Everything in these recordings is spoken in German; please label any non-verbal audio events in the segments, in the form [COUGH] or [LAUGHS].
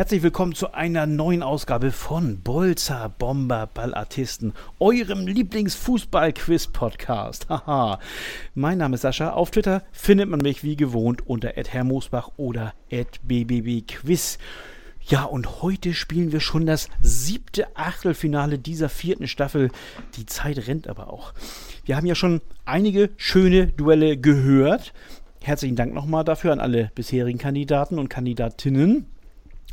herzlich willkommen zu einer neuen Ausgabe von Bolzer Bomber Ballartisten, eurem Lieblingsfußball-Quiz-Podcast. [LAUGHS] Haha. mein Name ist Sascha. Auf Twitter findet man mich wie gewohnt unter @herrmosbach oder @bbbquiz. Ja, und heute spielen wir schon das siebte Achtelfinale dieser vierten Staffel. Die Zeit rennt aber auch. Wir haben ja schon einige schöne Duelle gehört. Herzlichen Dank nochmal dafür an alle bisherigen Kandidaten und Kandidatinnen.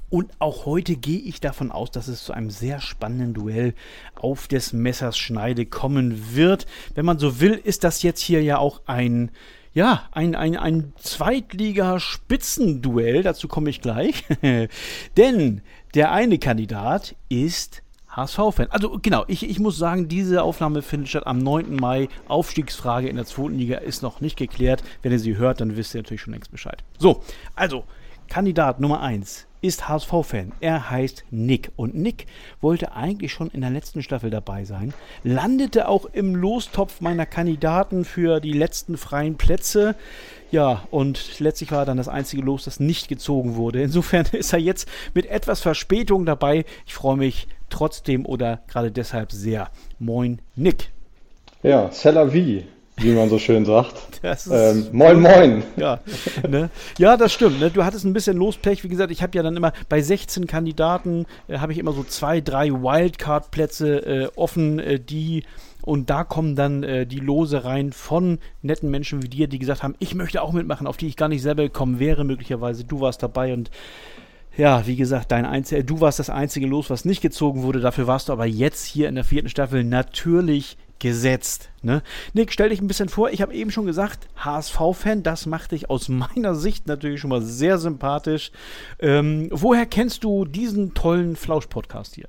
Und auch heute gehe ich davon aus, dass es zu einem sehr spannenden Duell auf des Messers Schneide kommen wird. Wenn man so will, ist das jetzt hier ja auch ein, ja, ein, ein, ein Zweitliga-Spitzenduell. Dazu komme ich gleich. [LAUGHS] Denn der eine Kandidat ist HSV-Fan. Also genau, ich, ich muss sagen, diese Aufnahme findet statt am 9. Mai. Aufstiegsfrage in der zweiten Liga ist noch nicht geklärt. Wenn ihr sie hört, dann wisst ihr natürlich schon längst Bescheid. So, also Kandidat Nummer 1 ist HSV-Fan. Er heißt Nick. Und Nick wollte eigentlich schon in der letzten Staffel dabei sein, landete auch im Lostopf meiner Kandidaten für die letzten freien Plätze. Ja, und letztlich war dann das einzige Los, das nicht gezogen wurde. Insofern [LAUGHS] ist er jetzt mit etwas Verspätung dabei. Ich freue mich trotzdem oder gerade deshalb sehr. Moin, Nick. Ja, Cella wie wie man so schön sagt. Ähm, moin, moin. Ja, ne? ja das stimmt. Ne? Du hattest ein bisschen Lospech. Wie gesagt, ich habe ja dann immer bei 16 Kandidaten, äh, habe ich immer so zwei, drei Wildcard-Plätze äh, offen, äh, die und da kommen dann äh, die Lose rein von netten Menschen wie dir, die gesagt haben, ich möchte auch mitmachen, auf die ich gar nicht selber gekommen wäre, möglicherweise. Du warst dabei und ja, wie gesagt, dein Einzel du warst das einzige Los, was nicht gezogen wurde. Dafür warst du aber jetzt hier in der vierten Staffel natürlich gesetzt. Ne? Nick, stell dich ein bisschen vor. Ich habe eben schon gesagt, HSV-Fan, das macht dich aus [LAUGHS] meiner Sicht natürlich schon mal sehr sympathisch. Ähm, woher kennst du diesen tollen Flausch-Podcast hier?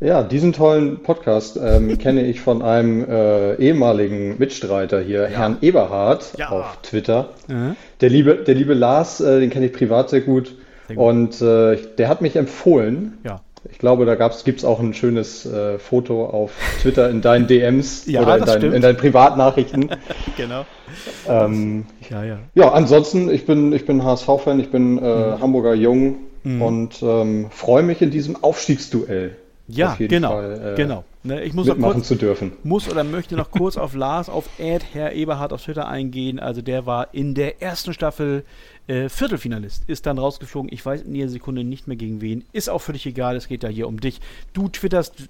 Ja, diesen tollen Podcast ähm, [LAUGHS] kenne ich von einem äh, ehemaligen Mitstreiter hier, ja. Herrn Eberhard ja. auf Twitter. Mhm. Der, liebe, der liebe Lars, äh, den kenne ich privat sehr gut. Sehr gut. Und äh, der hat mich empfohlen. Ja glaube, da gibt es auch ein schönes äh, Foto auf Twitter in deinen DMs [LAUGHS] ja, oder in, dein, in, deinen Privatnachrichten. [LAUGHS] genau. Ähm, ja, ja. Ja, ansonsten, ich bin, ich bin HSV-Fan, ich bin äh, mhm. Hamburger Jung mhm. und ähm, freue mich in diesem Aufstiegsduell. Ja, genau, Fall, äh, genau. Ne, ich muss mitmachen kurz, zu dürfen. Muss oder möchte noch [LAUGHS] kurz auf Lars, auf Ed, Herr Eberhard auf Twitter eingehen. Also der war in der ersten Staffel äh, Viertelfinalist, ist dann rausgeflogen. Ich weiß in jeder Sekunde nicht mehr gegen wen. Ist auch völlig egal, es geht ja hier um dich. Du twitterst,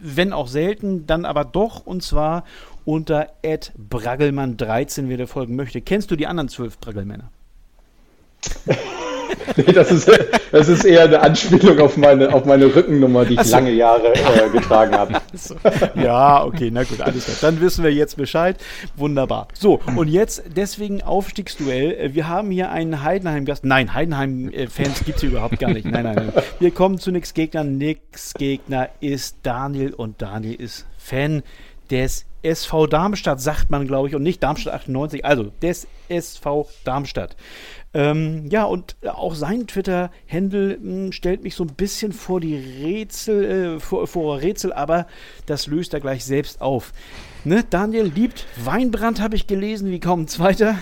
wenn auch selten, dann aber doch und zwar unter Ed Braggelmann13, wer der folgen möchte. Kennst du die anderen zwölf Braggelmänner? [LAUGHS] [LAUGHS] nee, das ist, das ist eher eine Anspielung auf meine, auf meine Rückennummer, die ich so. lange Jahre äh, [LAUGHS] getragen habe. So. Ja, okay, na gut, alles klar. Dann wissen wir jetzt Bescheid. Wunderbar. So, und jetzt deswegen Aufstiegsduell. Äh, wir haben hier einen Heidenheim-Gast. Nein, Heidenheim-Fans gibt es hier überhaupt gar nicht. Nein, nein, nein. Wir kommen zu Nix Gegner. Nix Gegner ist Daniel und Daniel ist Fan des SV Darmstadt, sagt man, glaube ich, und nicht Darmstadt 98, also des SV Darmstadt. Ähm, ja, und auch sein Twitter-Handle hm, stellt mich so ein bisschen vor die Rätsel, äh, vor, vor Rätsel, aber das löst er gleich selbst auf. Ne, Daniel liebt Weinbrand, habe ich gelesen, wie kaum ein zweiter.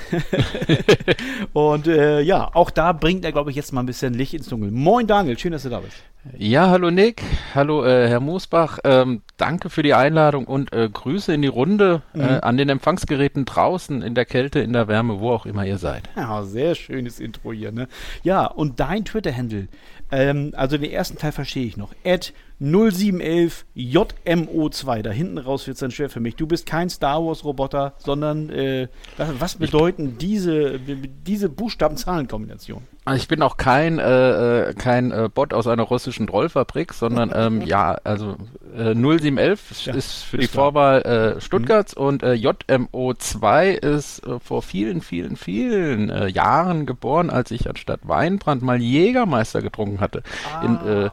[LAUGHS] und äh, ja, auch da bringt er, glaube ich, jetzt mal ein bisschen Licht ins Dunkel. Moin Daniel, schön, dass du da bist. Ja, hallo Nick, hallo äh, Herr Moosbach, ähm, danke für die Einladung und äh, Grüße in die Runde äh, mhm. äh, an den Empfangsgeräten draußen, in der Kälte, in der Wärme, wo auch immer ihr seid. Ja, sehr schönes Intro hier, ne? Ja, und dein Twitter-Handle, ähm, also den ersten Teil verstehe ich noch. At 0711 JMO2. Da hinten raus wird es dann schwer für mich. Du bist kein Star Wars-Roboter, sondern äh, was bedeuten diese, diese Buchstaben-Zahlen-Kombination? Ich bin auch kein, äh, äh, kein äh, Bot aus einer russischen Trollfabrik, sondern [LAUGHS] ähm, ja, also äh, 0711 ja, ist für ist die klar. Vorwahl äh, Stuttgarts mhm. und äh, JMO2 ist vor vielen, vielen, vielen Jahren geboren, als ich anstatt Weinbrand mal Jägermeister getrunken hatte. Ah. In, äh,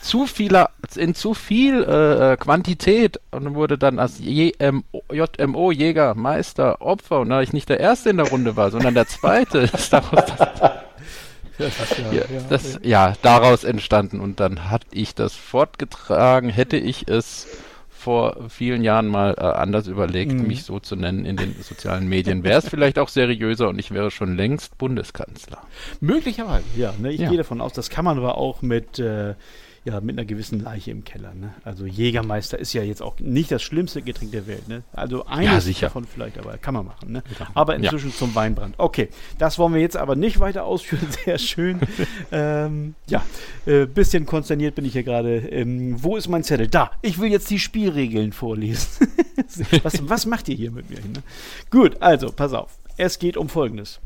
zu vieler, in zu viel äh, äh Quantität und wurde dann als JMO, JMO Jäger Meister Opfer und da ich nicht der Erste in der Runde war, sondern der Zweite, [LAUGHS] ist daraus das, das, ja, ja, das, ja, daraus entstanden und dann hatte ich das fortgetragen, hätte ich es vor vielen Jahren mal äh, anders überlegt, mhm. mich so zu nennen in den sozialen Medien, wäre es [LAUGHS] vielleicht auch seriöser und ich wäre schon längst Bundeskanzler. Möglicherweise, ja. Ne, ich ja. gehe davon aus, das kann man aber auch mit äh, ja, mit einer gewissen Leiche im Keller. Ne? Also Jägermeister ist ja jetzt auch nicht das schlimmste Getränk der Welt. Ne? Also eines ja, davon vielleicht, aber kann man machen. Ne? Aber inzwischen ja. zum Weinbrand. Okay, das wollen wir jetzt aber nicht weiter ausführen. [LAUGHS] Sehr schön. ähm, ja, äh, bisschen konsterniert bin ich hier gerade. Ähm, wo ist mein Zettel? Da, ich will jetzt die Spielregeln vorlesen. [LAUGHS] was, was macht ihr hier mit mir? Ne? Gut, also, pass auf. Es geht um Folgendes.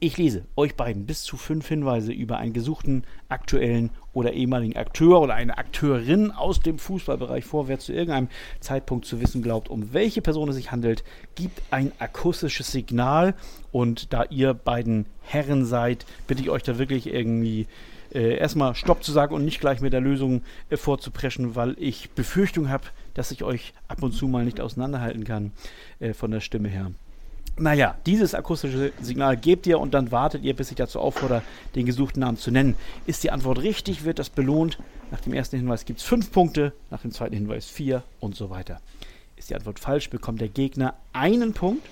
Ich lese euch beiden bis zu fünf Hinweise über einen gesuchten aktuellen oder ehemaligen Akteur oder eine Akteurin aus dem Fußballbereich vor, wer zu irgendeinem Zeitpunkt zu wissen glaubt, um welche Person es sich handelt, gibt ein akustisches Signal und da ihr beiden Herren seid, bitte ich euch da wirklich irgendwie äh, erstmal Stopp zu sagen und nicht gleich mit der Lösung äh, vorzupreschen, weil ich Befürchtung habe, dass ich euch ab und zu mal nicht auseinanderhalten kann äh, von der Stimme her. Naja, dieses akustische Signal gebt ihr und dann wartet ihr, bis ich dazu auffordere, den gesuchten Namen zu nennen. Ist die Antwort richtig, wird das belohnt. Nach dem ersten Hinweis gibt es fünf Punkte, nach dem zweiten Hinweis vier und so weiter. Ist die Antwort falsch, bekommt der Gegner einen Punkt.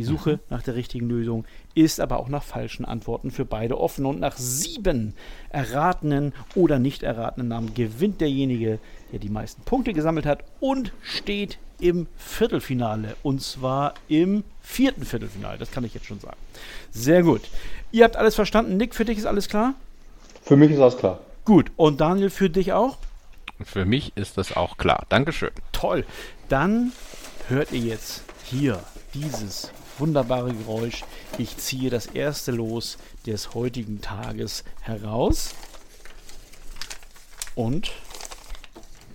Die Suche mhm. nach der richtigen Lösung ist aber auch nach falschen Antworten für beide offen. Und nach sieben erratenen oder nicht erratenen Namen gewinnt derjenige, der die meisten Punkte gesammelt hat und steht im Viertelfinale. Und zwar im vierten Viertelfinale. Das kann ich jetzt schon sagen. Sehr gut. Ihr habt alles verstanden. Nick, für dich ist alles klar? Für mich ist alles klar. Gut. Und Daniel, für dich auch? Für mich ist das auch klar. Dankeschön. Toll. Dann hört ihr jetzt hier dieses wunderbare Geräusch. Ich ziehe das erste Los des heutigen Tages heraus. Und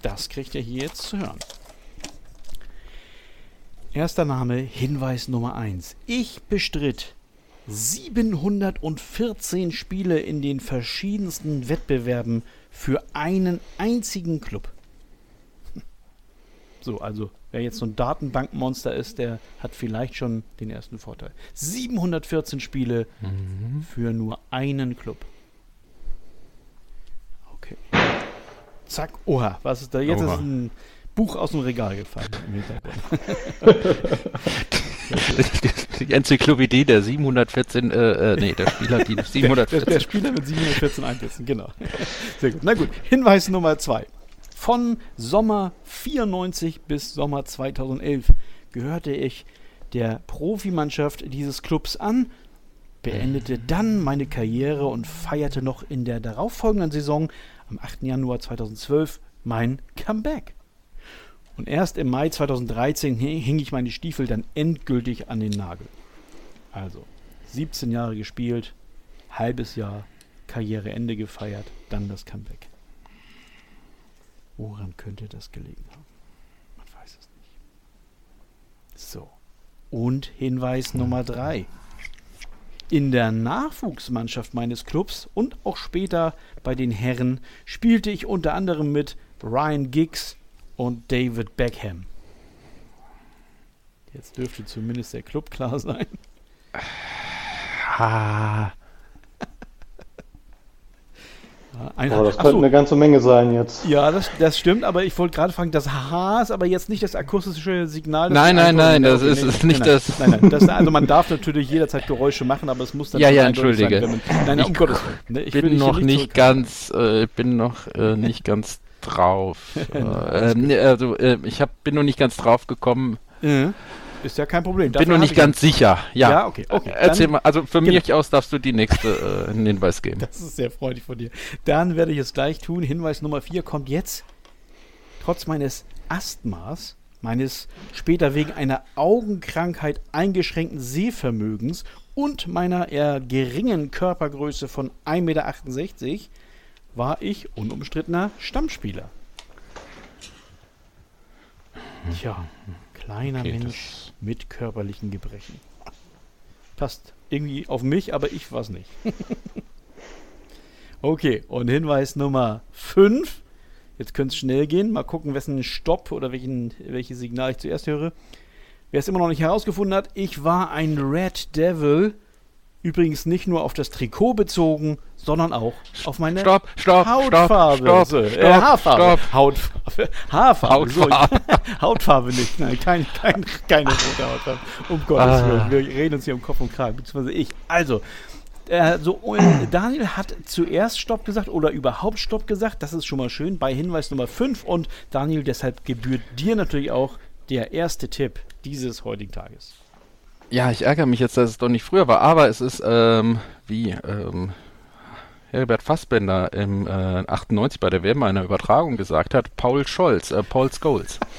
das kriegt ihr hier jetzt zu hören. Erster Name, Hinweis Nummer 1. Ich bestritt 714 Spiele in den verschiedensten Wettbewerben für einen einzigen Club. [LAUGHS] So, also wer jetzt so ein Datenbankmonster ist, der hat vielleicht schon den ersten Vorteil. 714 Spiele mhm. für nur einen Club. Okay. Zack, oha, was ist da? Jetzt oha. ist ein Buch aus dem Regal gefallen im Hintergrund. [LAUGHS] die Enzyklopädie der 714, äh, äh, nee, der Spieler, die 714. [LAUGHS] Der, der, Spieler mit 714 Einsätzen, genau. Sehr gut. Na gut, Hinweis Nummer zwei. Von Sommer 94 bis Sommer 2011 gehörte ich der Profimannschaft dieses Clubs an, beendete dann meine Karriere und feierte noch in der darauffolgenden Saison am 8. Januar 2012 mein Comeback. Und erst im Mai 2013 hing ich meine Stiefel dann endgültig an den Nagel. Also 17 Jahre gespielt, halbes Jahr, Karriereende gefeiert, dann das Comeback. Woran könnte das gelegen haben? Man weiß es nicht. So. Und Hinweis Nummer 3. In der Nachwuchsmannschaft meines Clubs und auch später bei den Herren spielte ich unter anderem mit Ryan Giggs, und David Beckham. Jetzt dürfte zumindest der Club klar sein. Ah. Ein, oh, das könnte so. eine ganze Menge sein jetzt. Ja, das, das stimmt, aber ich wollte gerade fragen, das H ist aber jetzt nicht das akustische Signal. Nein, nein, nein, das ist, ist nicht nein, das. Nein, nein, das, also man darf natürlich jederzeit Geräusche machen, aber es muss dann. Ja, ja, entschuldige. Sein, man, nein, um ich Gottes Willen. Ne, ich bin noch nicht ganz, äh, bin noch äh, nicht ganz drauf. [LAUGHS] äh, äh, also äh, ich hab, bin noch nicht ganz drauf gekommen. Mhm. Ist ja kein Problem. Dafür bin noch nicht ganz sicher. Ja, ja okay. okay. Erzähl Dann, mal, also für genau. mich aus darfst du die nächste äh, Hinweis geben. Das ist sehr freundlich von dir. Dann werde ich es gleich tun. Hinweis Nummer 4 kommt jetzt. Trotz meines Asthmas, meines später wegen einer Augenkrankheit eingeschränkten Sehvermögens und meiner eher geringen Körpergröße von 1,68 Meter war ich unumstrittener Stammspieler. Tja, kleiner okay, Mensch mit körperlichen Gebrechen. Passt irgendwie auf mich, aber ich war's nicht. [LAUGHS] okay, und Hinweis Nummer 5. Jetzt könnte es schnell gehen. Mal gucken, wessen Stopp oder welchen, welches Signal ich zuerst höre. Wer es immer noch nicht herausgefunden hat, ich war ein Red Devil Übrigens nicht nur auf das Trikot bezogen, sondern auch auf meine stopp, stopp, Hautfarbe. Stopp, stopp, stopp, äh, Haarfarbe. Stopp. Hautfarbe. Haarfarbe. Hautfarbe. So, [LAUGHS] Hautfarbe nicht. Nein, kein, kein, keine rote Hautfarbe. Um Gottes ah. Willen. Wir reden uns hier um Kopf und Kragen, beziehungsweise ich. Also, äh, so, [CLEARS THROAT] Daniel hat zuerst Stopp gesagt oder überhaupt Stopp gesagt. Das ist schon mal schön bei Hinweis Nummer 5. Und Daniel, deshalb gebührt dir natürlich auch der erste Tipp dieses heutigen Tages. Ja, ich ärgere mich jetzt, dass es doch nicht früher war, aber es ist ähm, wie ähm, Herbert Fassbender im äh, 98 bei der WM einer Übertragung gesagt hat, Paul Scholz, äh, Paul Scholes. [LAUGHS]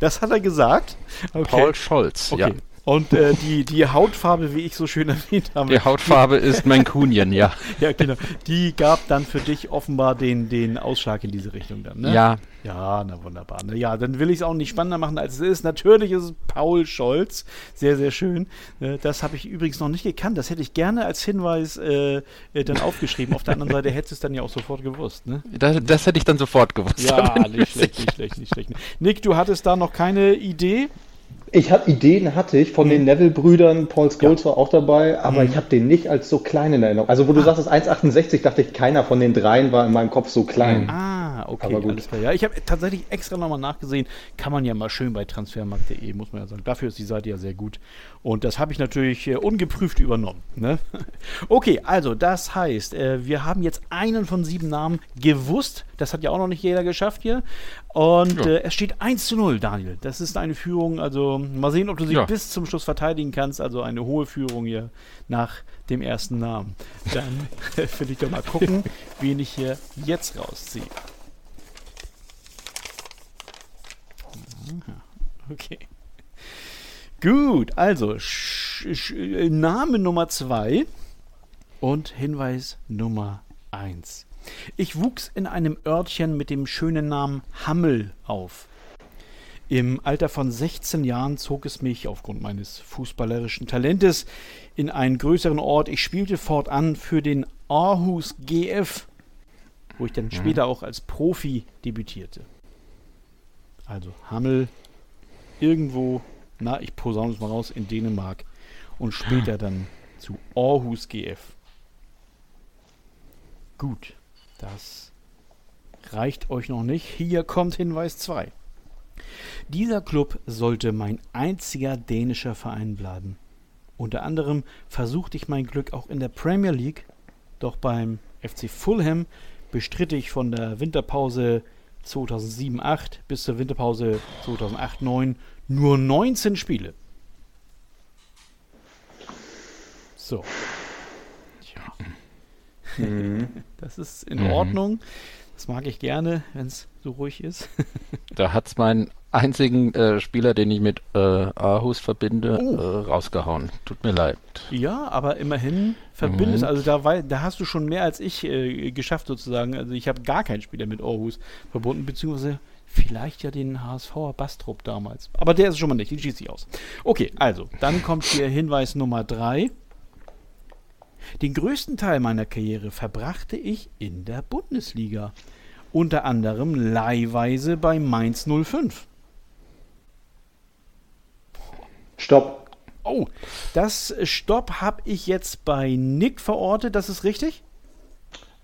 Das hat er gesagt? Okay. Paul Scholz, okay. ja. Und äh, die, die Hautfarbe, wie ich so schön [LAUGHS] erwähnt habe. Die Hautfarbe ist Mancunian, ja. [LAUGHS] ja, genau. Die gab dann für dich offenbar den, den Ausschlag in diese Richtung dann, ne? Ja. Ja, na wunderbar. Na ja, dann will ich es auch nicht spannender machen, als es ist. Natürlich ist es Paul Scholz. Sehr, sehr schön. Äh, das habe ich übrigens noch nicht gekannt. Das hätte ich gerne als Hinweis äh, äh dann aufgeschrieben. Auf der anderen Seite hättest du es dann ja auch sofort gewusst, ne? Das, das hätte ich dann sofort gewusst. Ja, [LAUGHS] nicht schlecht, nicht schlecht, nicht schlecht. Nick, du hattest da noch keine Idee? Ich habe Ideen, hatte ich von mhm. den Neville-Brüdern, Paul Scholes ja. war auch dabei, aber mhm. ich habe den nicht als so klein in Erinnerung. Also wo du ah. sagst, 1,68, dachte ich, keiner von den dreien war in meinem Kopf so klein. Ah, okay, aber gut. alles klar. Ja, ich habe tatsächlich extra nochmal nachgesehen, kann man ja mal schön bei transfermarkt.de, muss man ja sagen. Dafür ist die Seite ja sehr gut. Und das habe ich natürlich äh, ungeprüft übernommen. Ne? [LAUGHS] okay, also das heißt, äh, wir haben jetzt einen von sieben Namen gewusst. Das hat ja auch noch nicht jeder geschafft hier. Und ja. äh, es steht 1 zu 0, Daniel. Das ist eine Führung, also mal sehen, ob du sie ja. bis zum Schluss verteidigen kannst. Also eine hohe Führung hier nach dem ersten Namen. Dann [LAUGHS] will ich doch mal gucken, [LAUGHS] wen ich hier jetzt rausziehe. Okay. Gut, also Sch Name Nummer 2 und Hinweis Nummer 1. Ich wuchs in einem Örtchen mit dem schönen Namen Hammel auf. Im Alter von 16 Jahren zog es mich aufgrund meines fußballerischen Talentes in einen größeren Ort. Ich spielte fortan für den Aarhus GF, wo ich dann mhm. später auch als Profi debütierte. Also Hammel irgendwo na, ich posaune es mal raus, in Dänemark und später [LAUGHS] dann zu Aarhus GF. Gut, das reicht euch noch nicht. Hier kommt Hinweis 2. Dieser Club sollte mein einziger dänischer Verein bleiben. Unter anderem versuchte ich mein Glück auch in der Premier League, doch beim FC Fulham bestritt ich von der Winterpause 2007-8 bis zur Winterpause 2008-9 nur 19 Spiele. So. Tja. Mhm. [LAUGHS] Das ist in mhm. Ordnung. Das mag ich gerne, wenn es so ruhig ist. da hat es meinen einzigen äh, Spieler, den ich mit äh, Aarhus verbinde, oh. äh, rausgehauen. Tut mir leid. Ja, aber immerhin verbindest, mhm. also da, da hast du schon mehr als ich äh, geschafft sozusagen. Also ich habe gar keinen Spieler mit Aarhus verbunden, beziehungsweise Vielleicht ja den HSVer Bastrup damals. Aber der ist schon mal nicht, den schießt sich aus. Okay, also, dann kommt hier Hinweis Nummer 3. Den größten Teil meiner Karriere verbrachte ich in der Bundesliga. Unter anderem leihweise bei Mainz 05. Stopp. Oh, das Stopp habe ich jetzt bei Nick verortet, das ist richtig?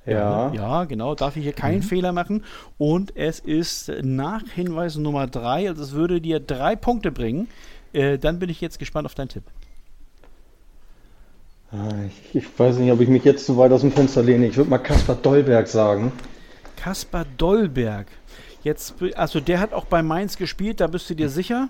Ja. Ne? Ja, genau. Darf ich hier keinen mhm. Fehler machen. Und es ist nach Hinweis Nummer 3, also es würde dir drei Punkte bringen. Äh, dann bin ich jetzt gespannt auf deinen Tipp. Ah, ich, ich, weiß nicht, ob ich mich jetzt zu weit aus dem Fenster lehne. Ich würde mal Kaspar Dollberg sagen. Kaspar Dollberg. Jetzt, also der hat auch bei Mainz gespielt, da bist du dir sicher?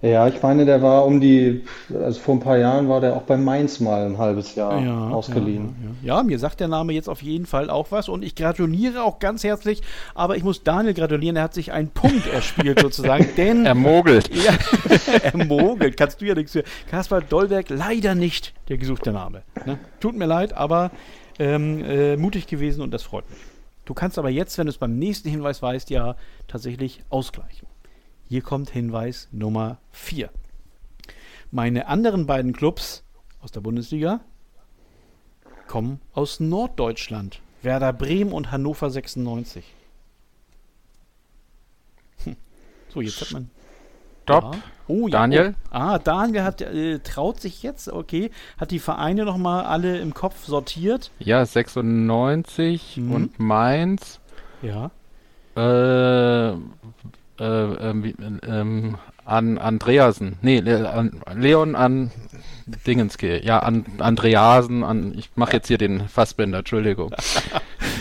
Ja, ich meine, der war um die, also vor ein paar Jahren war der auch bei Mainz mal ein halbes Jahr ja, ausgeliehen. Ja, ja, ja, mir sagt der Name jetzt auf jeden Fall auch was und ich gratuliere auch ganz herzlich, aber ich muss Daniel gratulieren, er hat sich einen Punkt erspielt sozusagen, [LAUGHS] denn... er mogelt. Ja, [LAUGHS] er mogelt, kannst du ja nichts für. Kaspar Dollberg, leider nicht der gesuchte Name. Ne? Tut mir leid, aber ähm, äh, mutig gewesen und das freut mich. Du kannst aber jetzt, wenn du es beim nächsten Hinweis weißt, ja tatsächlich ausgleichen. Hier kommt Hinweis Nummer 4. Meine anderen beiden Clubs aus der Bundesliga kommen aus Norddeutschland. Werder Bremen und Hannover 96. Hm. So, jetzt hat man. Stopp. Ja. Oh, ja. Daniel? Oh. Ah, Daniel hat, äh, traut sich jetzt, okay, hat die Vereine nochmal alle im Kopf sortiert. Ja, 96 mhm. und Mainz. Ja. Äh, äh, ähm, ähm, an Andreasen. Nee, Leon an Dingenske. Ja, an Andreasen, an ich mache jetzt hier den Fassbender, Entschuldigung. [LAUGHS]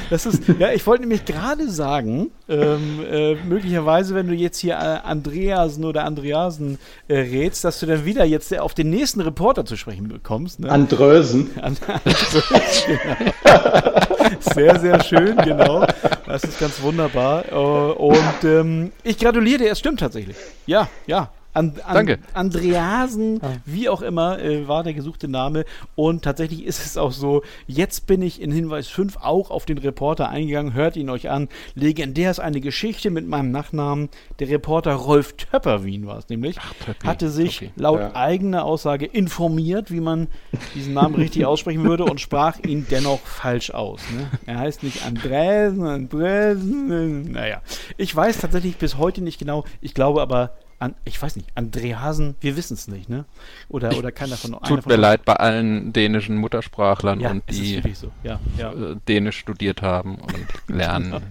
Das ist, ja, ich wollte nämlich gerade sagen, ähm, äh, möglicherweise, wenn du jetzt hier äh, Andreasen oder Andreasen äh, rätst, dass du dann wieder jetzt auf den nächsten Reporter zu sprechen bekommst. Ne? Andrösen. [LAUGHS] An, Andrösen, genau. [LAUGHS] [LAUGHS] Sehr, sehr schön, genau. Das ist ganz wunderbar. Äh, und ähm, ich gratuliere dir, es stimmt tatsächlich. Ja, ja. An, an, Danke. Andreasen, ah. wie auch immer, äh, war der gesuchte Name. Und tatsächlich ist es auch so, jetzt bin ich in Hinweis 5 auch auf den Reporter eingegangen. Hört ihn euch an. Legendär ist eine Geschichte mit meinem Nachnamen. Der Reporter Rolf Töpperwien war es nämlich. Ach, hatte sich okay. laut ja. eigener Aussage informiert, wie man diesen Namen richtig [LAUGHS] aussprechen würde und sprach ihn dennoch falsch aus. Ne? Er heißt nicht Andresen, Andresen. Naja, ich weiß tatsächlich bis heute nicht genau. Ich glaube aber, an, ich weiß nicht, Andreasen, wir wissen es nicht, ne? Oder, oder keiner von Tut von mir leid bei allen dänischen Muttersprachlern ja, und die so. ja, ja. Äh, Dänisch studiert haben und [LAUGHS] lernen.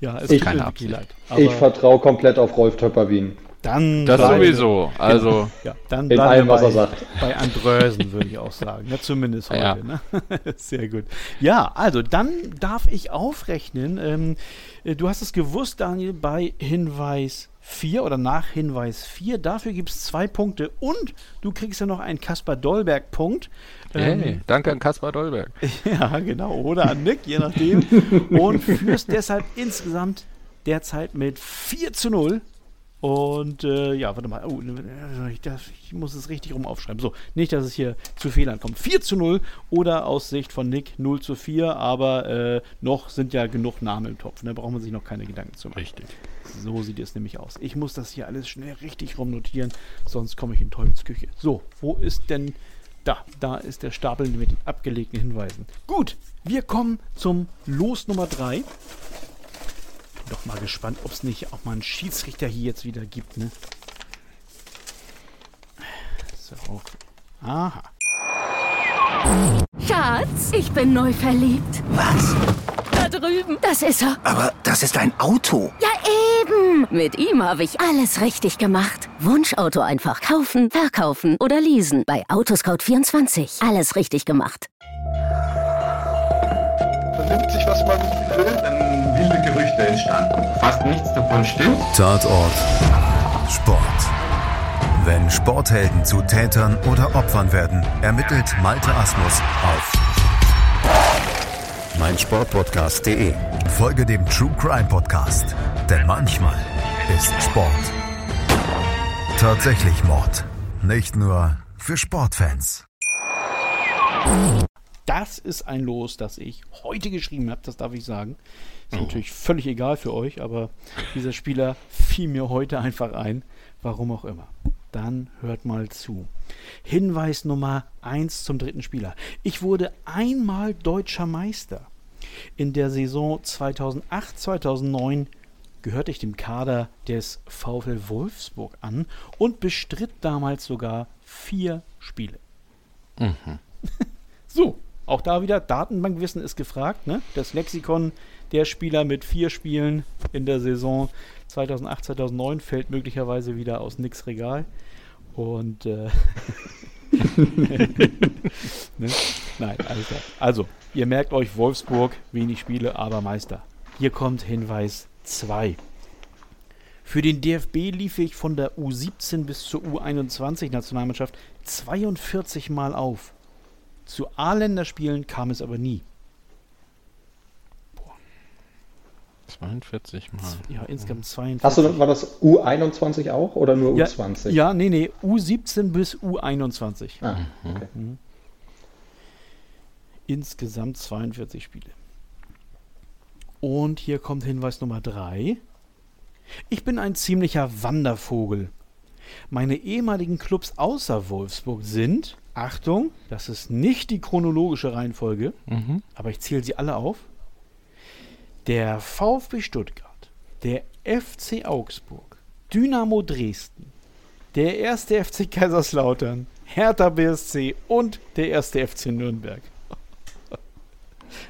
ja, es ich, tut mir wirklich leid. ich vertraue komplett auf Rolf Töpperwien. Dann das sowieso. Also ja, dann in allem, was er sagt. Bei Andrösen würde ich auch sagen. Ja, zumindest heute. Ja. Ne? [LAUGHS] Sehr gut. Ja, also dann darf ich aufrechnen. Ähm, äh, du hast es gewusst, Daniel, bei Hinweis 4 oder nach Hinweis 4. Dafür gibt es zwei Punkte und du kriegst ja noch einen Kaspar Dollberg-Punkt. Hey, ähm, danke an Kaspar Dollberg. [LAUGHS] Ja, genau. Oder an Nick, je nachdem. und führst deshalb insgesamt derzeit mit 4 zu 0 und äh, ja, warte mal. Oh, ich, das, ich, muss es richtig rum aufschreiben. So, nicht, dass es hier zu Fehlern kommt. 4 zu 0 oder aus Sicht von Nick 0 zu 4, aber äh, noch sind ja genug Namen im Topf. Da ne? braucht man sich noch keine Gedanken zu machen. Richtig. So sieht es nämlich aus. Ich muss das hier alles schnell richtig rumnotieren, sonst komme ich in Teufelsküche. So, wo ist denn. Da, da ist der Stapel mit den abgelegten Hinweisen. Gut, wir kommen zum Los Nummer 3 doch mal gespannt, ob es nicht auch mal einen Schiedsrichter hier jetzt wieder gibt, ne? So. Aha. Schatz, ich bin neu verliebt. Was? Da drüben. Das ist er. Aber das ist ein Auto. Ja, eben. Mit ihm habe ich alles richtig gemacht. Wunschauto einfach kaufen, verkaufen oder leasen. Bei Autoscout24. Alles richtig gemacht. Vernimmt sich, was man will, wilde Gerüchte entstanden. Fast nichts davon stimmt. Tatort. Sport. Wenn Sporthelden zu Tätern oder Opfern werden, ermittelt Malte Asmus auf meinsportpodcast.de. Folge dem True Crime Podcast, denn manchmal ist Sport tatsächlich Mord. Nicht nur für Sportfans. Das ist ein Los, das ich heute geschrieben habe, das darf ich sagen. Ist oh. natürlich völlig egal für euch, aber dieser Spieler fiel mir heute einfach ein. Warum auch immer. Dann hört mal zu. Hinweis Nummer 1 zum dritten Spieler. Ich wurde einmal deutscher Meister. In der Saison 2008-2009 gehörte ich dem Kader des VfL Wolfsburg an und bestritt damals sogar vier Spiele. Mhm. [LAUGHS] so, auch da wieder Datenbankwissen ist gefragt. Ne? Das Lexikon der Spieler mit vier Spielen in der Saison 2008, 2009 fällt möglicherweise wieder aus Nix Regal. Und äh, [LAUGHS] ne? nein, alles klar. Also, ihr merkt euch Wolfsburg, wenig Spiele, aber Meister. Hier kommt Hinweis 2. Für den DFB lief ich von der U17 bis zur U21 Nationalmannschaft 42 Mal auf. Zu A-Länderspielen kam es aber nie. 42 Mal. Ja, insgesamt 42. Achso, war das U21 auch oder nur ja, U20? Ja, nee, nee, U17 bis U21. Ah, mhm. okay. Mhm. Insgesamt 42 Spiele. Und hier kommt Hinweis Nummer 3. Ich bin ein ziemlicher Wandervogel. Meine ehemaligen Clubs außer Wolfsburg sind, Achtung, das ist nicht die chronologische Reihenfolge, mhm. aber ich zähle sie alle auf der VfB Stuttgart, der FC Augsburg, Dynamo Dresden, der erste FC Kaiserslautern, Hertha BSC und der erste FC Nürnberg.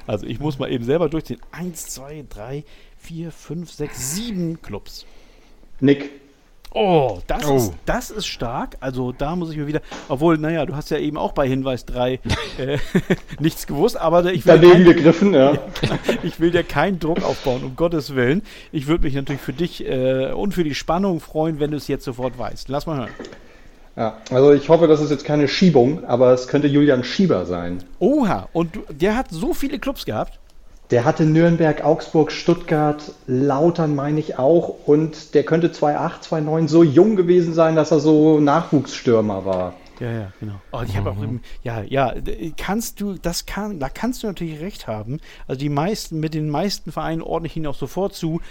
Also ich muss mal eben selber durchziehen. Eins, zwei, drei, vier, fünf, sechs, sieben Clubs. Nick. Oh, das, oh. Ist, das ist stark. Also da muss ich mir wieder. Obwohl, naja, du hast ja eben auch bei Hinweis 3 [LAUGHS] äh, [LAUGHS] nichts gewusst, aber ich will. Daneben kein, gegriffen, ja. [LAUGHS] ich will dir keinen Druck aufbauen, um Gottes Willen. Ich würde mich natürlich für dich äh, und für die Spannung freuen, wenn du es jetzt sofort weißt. Lass mal hören. Ja, also ich hoffe, das ist jetzt keine Schiebung, aber es könnte Julian Schieber sein. Oha, und der hat so viele Clubs gehabt? Der hatte Nürnberg, Augsburg, Stuttgart, Lautern meine ich auch. Und der könnte 2,8, 2,9 so jung gewesen sein, dass er so Nachwuchsstürmer war. Ja, ja, genau. Oh, ich habe auch im, ja, ja, kannst du, das kann, da kannst du natürlich recht haben. Also die meisten, mit den meisten Vereinen ordne ich ihn auch sofort zu.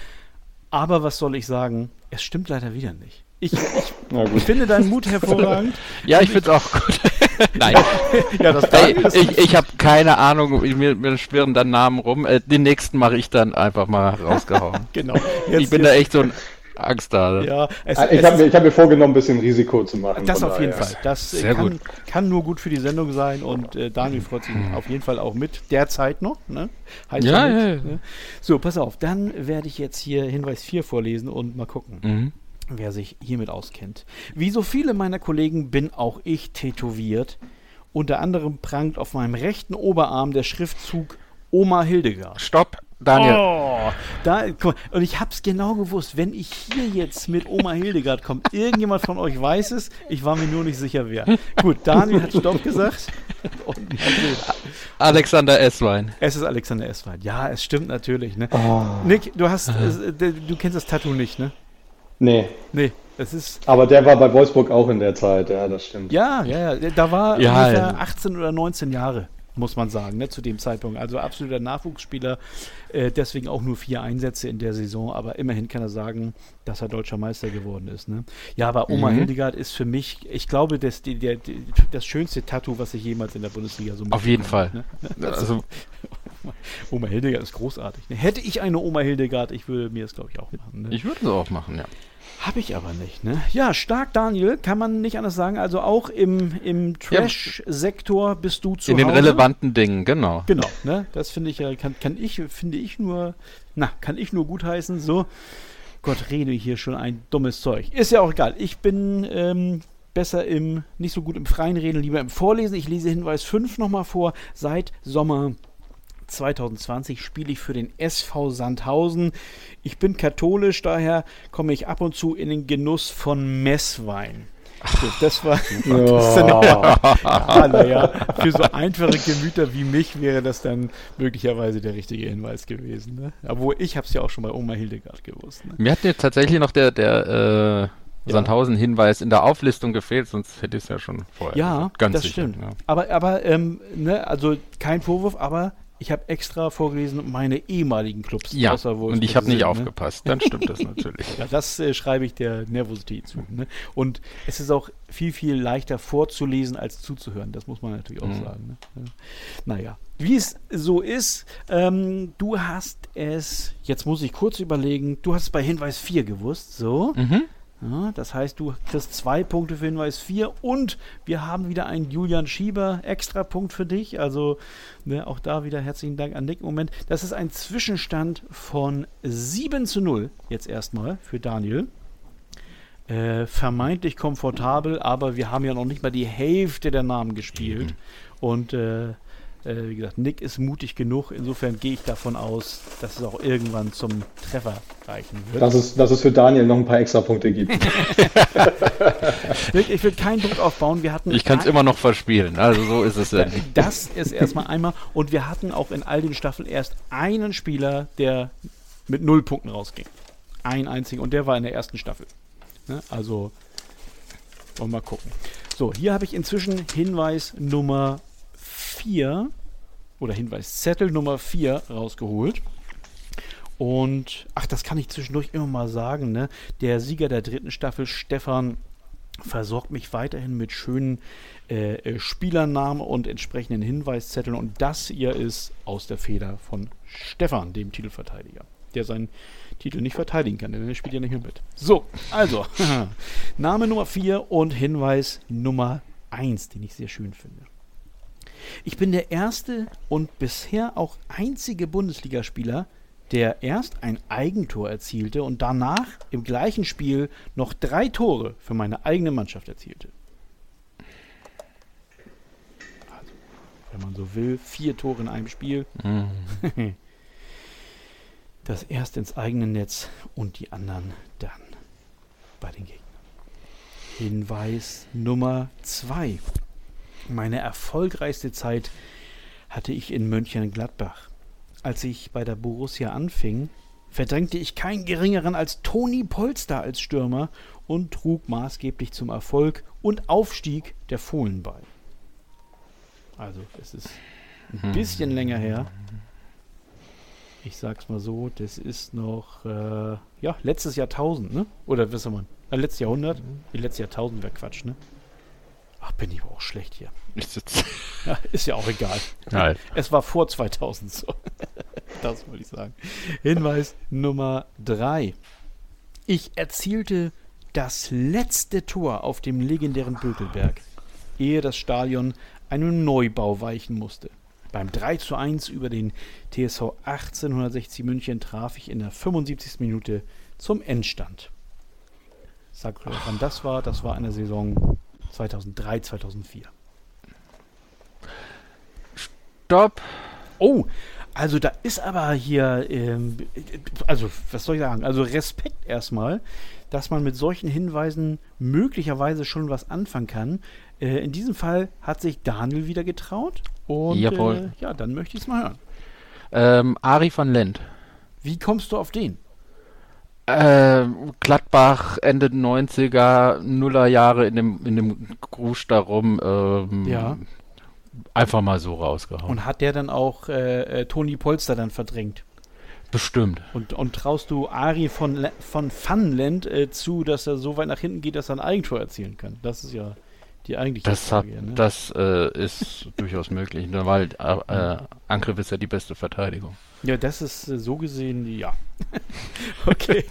Aber was soll ich sagen? Es stimmt leider wieder nicht. Ich, ich, [LAUGHS] ich finde deinen Mut [LAUGHS] hervorragend. ja, ich finde es auch gut. [LAUGHS] Nein. [LAUGHS] ja, das Ey, ich ich habe keine Ahnung, mir, mir schwirren dann Namen rum. Äh, den nächsten mache ich dann einfach mal rausgehauen. [LAUGHS] genau. Jetzt, ich bin jetzt. da echt so ein Angst da. Ja, es, ich habe mir, hab mir vorgenommen, ein bisschen Risiko zu machen. Das auf jeden Fall. Das Sehr kann, gut. kann nur gut für die Sendung sein und äh, Daniel freut sich mhm. auf jeden Fall auch mit. Derzeit noch. Ne? Heißt ja, ja, ja, ne? So, pass auf. Dann werde ich jetzt hier Hinweis 4 vorlesen und mal gucken. Mhm wer sich hiermit auskennt. Wie so viele meiner Kollegen bin auch ich tätowiert. Unter anderem prangt auf meinem rechten Oberarm der Schriftzug Oma Hildegard. Stopp, Daniel. Oh, da, und ich hab's genau gewusst, wenn ich hier jetzt mit Oma Hildegard komme, irgendjemand von euch weiß es, ich war mir nur nicht sicher, wer. Gut, Daniel hat Stopp gesagt. Alexander Esswein. Es ist Alexander Esswein. Ja, es stimmt natürlich. Ne? Oh. Nick, du hast, äh, du kennst das Tattoo nicht, ne? Nee. Nee, es ist. Aber der war bei Wolfsburg auch in der Zeit, ja, das stimmt. Ja, ja, ja. Da war ja, ungefähr ja. 18 oder 19 Jahre, muss man sagen, ne, zu dem Zeitpunkt. Also absoluter Nachwuchsspieler, äh, deswegen auch nur vier Einsätze in der Saison, aber immerhin kann er sagen, dass er deutscher Meister geworden ist. Ne? Ja, aber Oma mhm. Hildegard ist für mich, ich glaube, das, die, der, die, das schönste Tattoo, was ich jemals in der Bundesliga so Auf jeden Fall. Ne? Also, [LAUGHS] [LAUGHS] Oma Hildegard ist großartig. Hätte ich eine Oma Hildegard, ich würde mir das, glaube ich, auch machen. Ne? Ich würde es auch machen, ja. Habe ich aber nicht, ne? Ja, stark, Daniel, kann man nicht anders sagen. Also auch im, im Trash-Sektor bist du zu In Hause. den relevanten Dingen, genau. Genau, ne? Das finde ich ja, kann, kann ich, finde ich nur, na, kann ich nur gutheißen. So, Gott, rede hier schon ein dummes Zeug. Ist ja auch egal. Ich bin ähm, besser im, nicht so gut im freien Reden, lieber im Vorlesen. Ich lese Hinweis 5 nochmal vor. Seit Sommer 2020 spiele ich für den SV Sandhausen. Ich bin katholisch, daher komme ich ab und zu in den Genuss von Messwein. So, das war. [LAUGHS] Das dann, ja, naja, für so einfache Gemüter wie mich wäre das dann möglicherweise der richtige Hinweis gewesen. Ne? Obwohl ich habe es ja auch schon bei Oma Hildegard gewusst. Ne? Mir hat jetzt tatsächlich noch der, der äh, Sandhausen-Hinweis in der Auflistung gefehlt, sonst hätte ich es ja schon vorher. Ja, ganz das sicher, stimmt. Ja. Aber, aber ähm, ne, also kein Vorwurf, aber ich habe extra vorgelesen meine ehemaligen Clubs. Ja, und ich habe nicht ne? aufgepasst. Dann stimmt das natürlich. [LAUGHS] ja, das äh, schreibe ich der Nervosität zu. Ne? Und es ist auch viel, viel leichter vorzulesen als zuzuhören. Das muss man natürlich auch mhm. sagen. Ne? Naja, wie es so ist, ähm, du hast es, jetzt muss ich kurz überlegen, du hast es bei Hinweis 4 gewusst, so. Mhm. Ja, das heißt, du kriegst zwei Punkte für Hinweis 4 und wir haben wieder einen Julian Schieber extra Punkt für dich. Also ne, auch da wieder herzlichen Dank an Nick. Moment, das ist ein Zwischenstand von 7 zu 0 jetzt erstmal für Daniel. Äh, vermeintlich komfortabel, aber wir haben ja noch nicht mal die Hälfte der Namen gespielt. Mhm. Und äh, äh, wie gesagt, Nick ist mutig genug. Insofern gehe ich davon aus, dass es auch irgendwann zum Treffer reichen wird. Dass es, dass es für Daniel noch ein paar extra Punkte gibt. [LAUGHS] [LAUGHS] Nick, ich will keinen Druck aufbauen. Wir hatten ich kann es immer noch verspielen. Also so ist es ja. Das ist erstmal einmal. Und wir hatten auch in all den Staffeln erst einen Spieler, der mit null Punkten rausging. Ein einziger. Und der war in der ersten Staffel. Ne? Also, wollen wir mal gucken. So, hier habe ich inzwischen Hinweis Nummer 4 oder Hinweiszettel Nummer 4 rausgeholt. Und, ach, das kann ich zwischendurch immer mal sagen, ne? Der Sieger der dritten Staffel, Stefan, versorgt mich weiterhin mit schönen äh, äh, Spielernamen und entsprechenden Hinweiszetteln. Und das hier ist aus der Feder von Stefan, dem Titelverteidiger. der seinen Titel nicht verteidigen kann, denn er spielt ja nicht mehr mit. So, also, [LAUGHS] Name Nummer 4 und Hinweis Nummer 1, den ich sehr schön finde. Ich bin der erste und bisher auch einzige Bundesligaspieler, der erst ein Eigentor erzielte und danach im gleichen Spiel noch drei Tore für meine eigene Mannschaft erzielte. Also, wenn man so will, vier Tore in einem Spiel. Mhm. [LAUGHS] Das erst ins eigene Netz und die anderen dann bei den Gegnern. Hinweis Nummer zwei. Meine erfolgreichste Zeit hatte ich in Mönchengladbach. Als ich bei der Borussia anfing, verdrängte ich keinen geringeren als Toni Polster als Stürmer und trug maßgeblich zum Erfolg und Aufstieg der Fohlen bei. Also, es ist ein hm. bisschen länger her. Ich sag's mal so, das ist noch, äh, ja, letztes Jahrtausend, ne? Oder wissen wir, äh, letztes Jahrhundert? Die letzte Jahrtausend wäre Quatsch, ne? Ach, bin ich aber auch schlecht hier. [LAUGHS] Ja, ist ja auch egal. Nein. Es war vor 2000 so. [LAUGHS] das wollte ich sagen. Hinweis Nummer 3. Ich erzielte das letzte Tor auf dem legendären Bökelberg, ehe das Stadion einem Neubau weichen musste. Beim 3 zu 1 über den TSV 1860 München traf ich in der 75. Minute zum Endstand. Sag, wann das war. Das war eine Saison 2003, 2004. Stopp. Oh, also da ist aber hier, ähm, also was soll ich sagen? Also Respekt erstmal, dass man mit solchen Hinweisen möglicherweise schon was anfangen kann. Äh, in diesem Fall hat sich Daniel wieder getraut und. Äh, ja, dann möchte ich es mal hören. Ähm, Ari van Lent. Wie kommst du auf den? Äh, Gladbach, Ende 90er, Nullerjahre in dem, in dem Grusch darum. Ähm, ja. Einfach mal so rausgehauen. Und hat der dann auch äh, äh, Toni Polster dann verdrängt? Bestimmt. Und, und traust du Ari von, von Funland äh, zu, dass er so weit nach hinten geht, dass er ein Eigentor erzielen kann? Das ist ja die eigentliche das Frage. Hat, ne? Das äh, ist [LAUGHS] durchaus möglich, weil äh, Angriff ist ja die beste Verteidigung. Ja, das ist äh, so gesehen, ja. [LAUGHS] okay.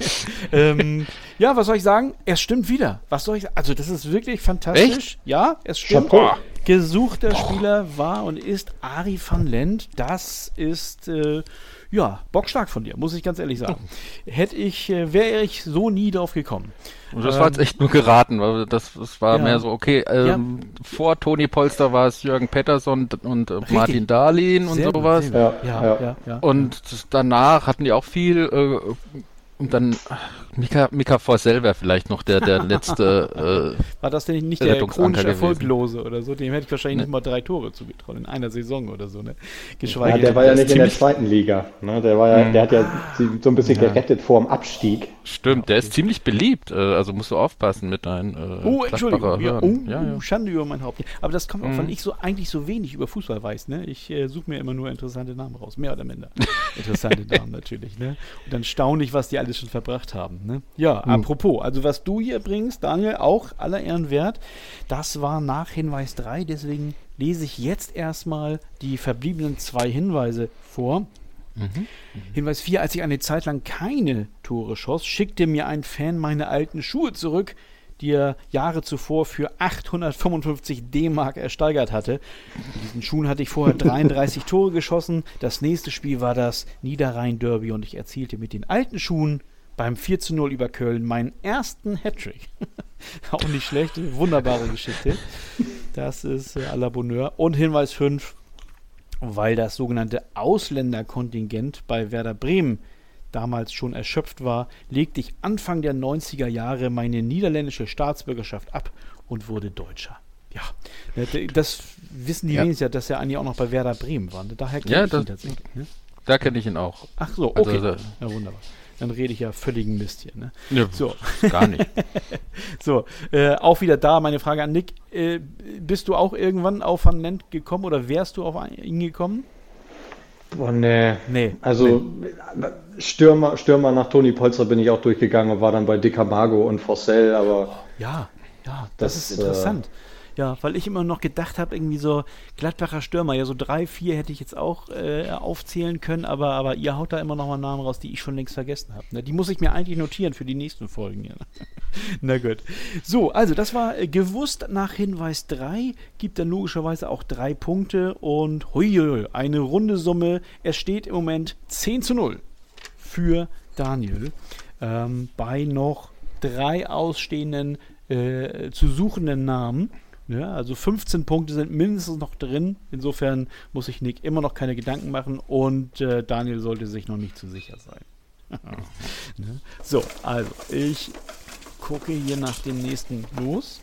ähm, ja, was soll ich sagen? Es stimmt wieder. Was soll ich sagen? Also, das ist wirklich fantastisch. Echt? Ja, es stimmt. Chapeau. Gesuchter Spieler war und ist Ari van Lent. Das ist äh, ja, bockstark von dir, muss ich ganz ehrlich sagen. Hätte ich, äh, wäre ich so nie drauf gekommen. Und das ähm, war jetzt echt nur geraten, weil das, das war ja. mehr so, okay, ähm, ja. vor Toni Polster war es Jürgen Pettersson und äh, Martin Dahlin und sowas. Ja, ja, ja, Und danach hatten die auch viel äh, und dann Mika, Mika Forsell wäre vielleicht noch der, der letzte. [LAUGHS] Äh, War das denn nicht der chronisch Erfolglose oder so? Dem hätte ich wahrscheinlich ne? nicht mal drei Tore zugetraut in einer Saison oder so. Ne? Geschweige ja, der war ja nicht in der zweiten Liga. Ne? Der, war ja, mhm. der hat ja so ein bisschen ja. gerettet vor dem Abstieg. Stimmt, der ist ziemlich beliebt. Äh, also musst du aufpassen mit deinen. Äh, oh, Entschuldigung. Ja, oh, ja, ja. Schande über mein Haupt. Aber das kommt auch, mhm. weil ich so eigentlich so wenig über Fußball weiß. Ne? Ich äh, suche mir immer nur interessante Namen raus. Mehr oder minder. [LAUGHS] interessante Namen natürlich. Ne? Und dann staune ich, was die alles schon verbracht haben. Ne? Ja, mhm. apropos, also was du hier bringst, Daniel, auch aller Ehren wert, das war nach Hinweis 3, deswegen lese ich jetzt erstmal die verbliebenen zwei Hinweise vor. Mhm. Hinweis 4, als ich eine Zeit lang keine Tore schoss, schickte mir ein Fan meine alten Schuhe zurück, die er Jahre zuvor für 855 D-Mark ersteigert hatte. In diesen Schuhen hatte ich vorher [LAUGHS] 33 Tore geschossen. Das nächste Spiel war das Niederrhein-Derby und ich erzielte mit den alten Schuhen beim 4 zu 0 über Köln meinen ersten Hattrick. [LAUGHS] Auch nicht schlecht, wunderbare Geschichte. Das ist äh, à la Bonheur. Und Hinweis 5, weil das sogenannte Ausländerkontingent bei Werder Bremen damals schon erschöpft war, legte ich Anfang der 90er Jahre meine niederländische Staatsbürgerschaft ab und wurde Deutscher. Ja, das wissen die ja. wenigstens ja, dass er eigentlich auch noch bei Werder Bremen war. Daher kenne ja, ich ihn tatsächlich. Ne? Da kenne ich ihn auch. Ach so, also, okay. Also, ja, wunderbar dann rede ich ja völligen Mist hier. Ne? Ja, so. Gar nicht. [LAUGHS] so, äh, auch wieder da meine Frage an Nick. Äh, bist du auch irgendwann auf Van Lent gekommen oder wärst du auf ihn gekommen? Oh, nee. nee. Also nee. Stürmer, Stürmer nach Toni Polster bin ich auch durchgegangen und war dann bei Dick Camargo und Forcell, aber. Ja, ja, das, das ist interessant. Äh, Ja, weil ich immer noch gedacht habe, irgendwie so Gladbacher Stürmer, ja, so drei, vier hätte ich jetzt auch äh, aufzählen können, aber, aber ihr haut da immer noch mal Namen raus, die ich schon längst vergessen habe. Ne? Die muss ich mir eigentlich notieren für die nächsten Folgen. Ja. [LAUGHS] Na gut. So, also das war äh, gewusst nach Hinweis 3, gibt dann logischerweise auch drei Punkte und hui, eine runde Summe. Es steht im Moment 10 zu 0 für Daniel. Ähm, bei noch drei ausstehenden äh, zu suchenden Namen. Ja, also 15 Punkte sind mindestens noch drin. Insofern muss sich Nick immer noch keine Gedanken machen und äh, Daniel sollte sich noch nicht zu sicher sein. [LAUGHS] ne? So, also ich gucke hier nach dem nächsten los.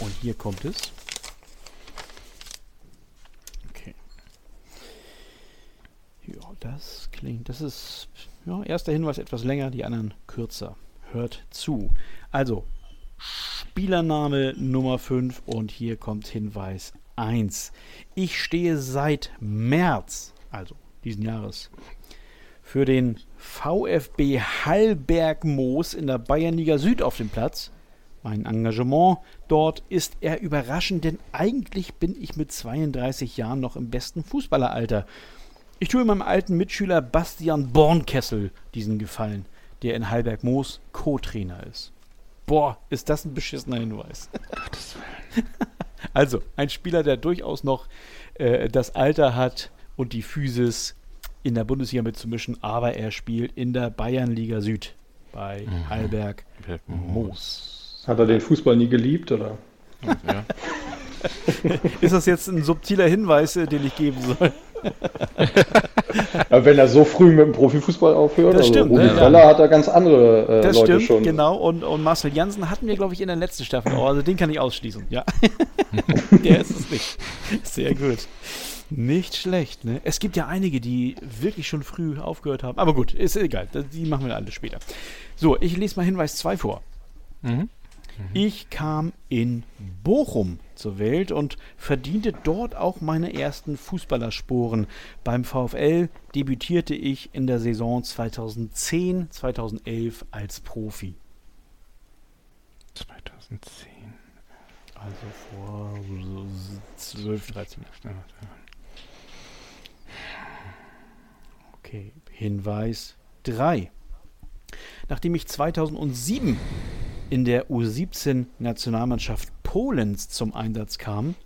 Und hier kommt es. Okay. Ja, das klingt, das ist, ja, erster Hinweis etwas länger, die anderen kürzer. Hört zu. Also, Spielername Nummer 5 und hier kommt Hinweis 1. Ich stehe seit März, also diesen Jahres, für den VfB Hallberg Moos in der Bayernliga Süd auf dem Platz. Mein Engagement dort ist eher überraschend, denn eigentlich bin ich mit 32 Jahren noch im besten Fußballeralter. Ich tue meinem alten Mitschüler Bastian Bornkessel diesen Gefallen, der in Hallberg Moos Co-Trainer ist. Boah, ist das ein beschissener Hinweis. [LAUGHS] also, ein Spieler, der durchaus noch äh, das Alter hat und die Physis in der Bundesliga mitzumischen, aber er spielt in der Bayernliga Süd bei mhm. Heilberg Moos. Hat er den Fußball nie geliebt, oder? Ja. [LAUGHS] ist das jetzt ein subtiler Hinweis, äh, den ich geben soll? [LAUGHS] ja, wenn er so früh mit dem Profifußball aufhört, das also stimmt, Rudi ne? Völler hat da ganz andere äh, das Leute stimmt, schon. Genau, und, und Marcel Janssen hatten wir, glaube ich, in der letzten Staffel. Oh, also den kann ich ausschließen, ja. [LAUGHS] der ist es nicht. Sehr gut. Nicht schlecht, ne? Es gibt ja einige, die wirklich schon früh aufgehört haben. Aber gut, ist egal. Die machen wir alle später. So, ich lese mal Hinweis 2 vor. Mhm. Ich kam in Bochum zur Welt und verdiente dort auch meine ersten Fußballersporen. Beim VfL debütierte ich in der Saison 2010-2011 als Profi. 2010. Also vor 12, 13 Jahren. Okay, Hinweis 3. Nachdem ich 2007 in der U17-Nationalmannschaft Polens zum Einsatz kam,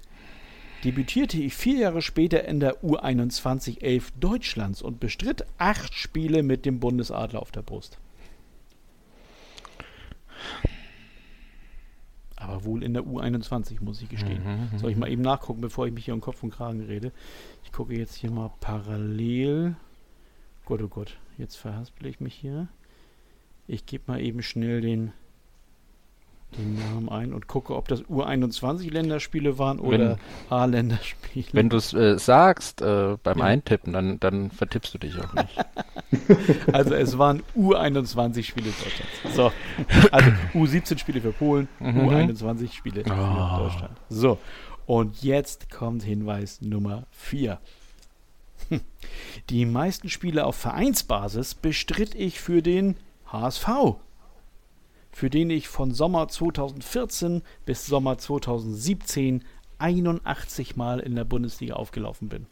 debütierte ich vier Jahre später in der U21 11 Deutschlands und bestritt acht Spiele mit dem Bundesadler auf der Brust. Aber wohl in der U21, muss ich gestehen. Mhm, mhm Soll ich mal eben nachgucken, bevor ich mich hier um Kopf und Kragen rede? Ich gucke jetzt hier mal parallel. Gott, oh Gott, jetzt verhaspel ich mich hier. Ich gebe mal eben schnell den den Namen ein und gucke, ob das U21-Länderspiele waren oder A-Länderspiele. Wenn du es äh, sagst äh, beim ja. Eintippen, dann, dann vertippst du dich auch nicht. [LAUGHS] also es waren U21-Spiele Deutschlands. So, also U17-Spiele für Polen, mhm. U21-Spiele oh. für Deutschland. So, und jetzt kommt Hinweis Nummer 4. Die meisten Spiele auf Vereinsbasis bestritt ich für den HSV für den ich von Sommer 2014 bis Sommer 2017 81 Mal in der Bundesliga aufgelaufen bin.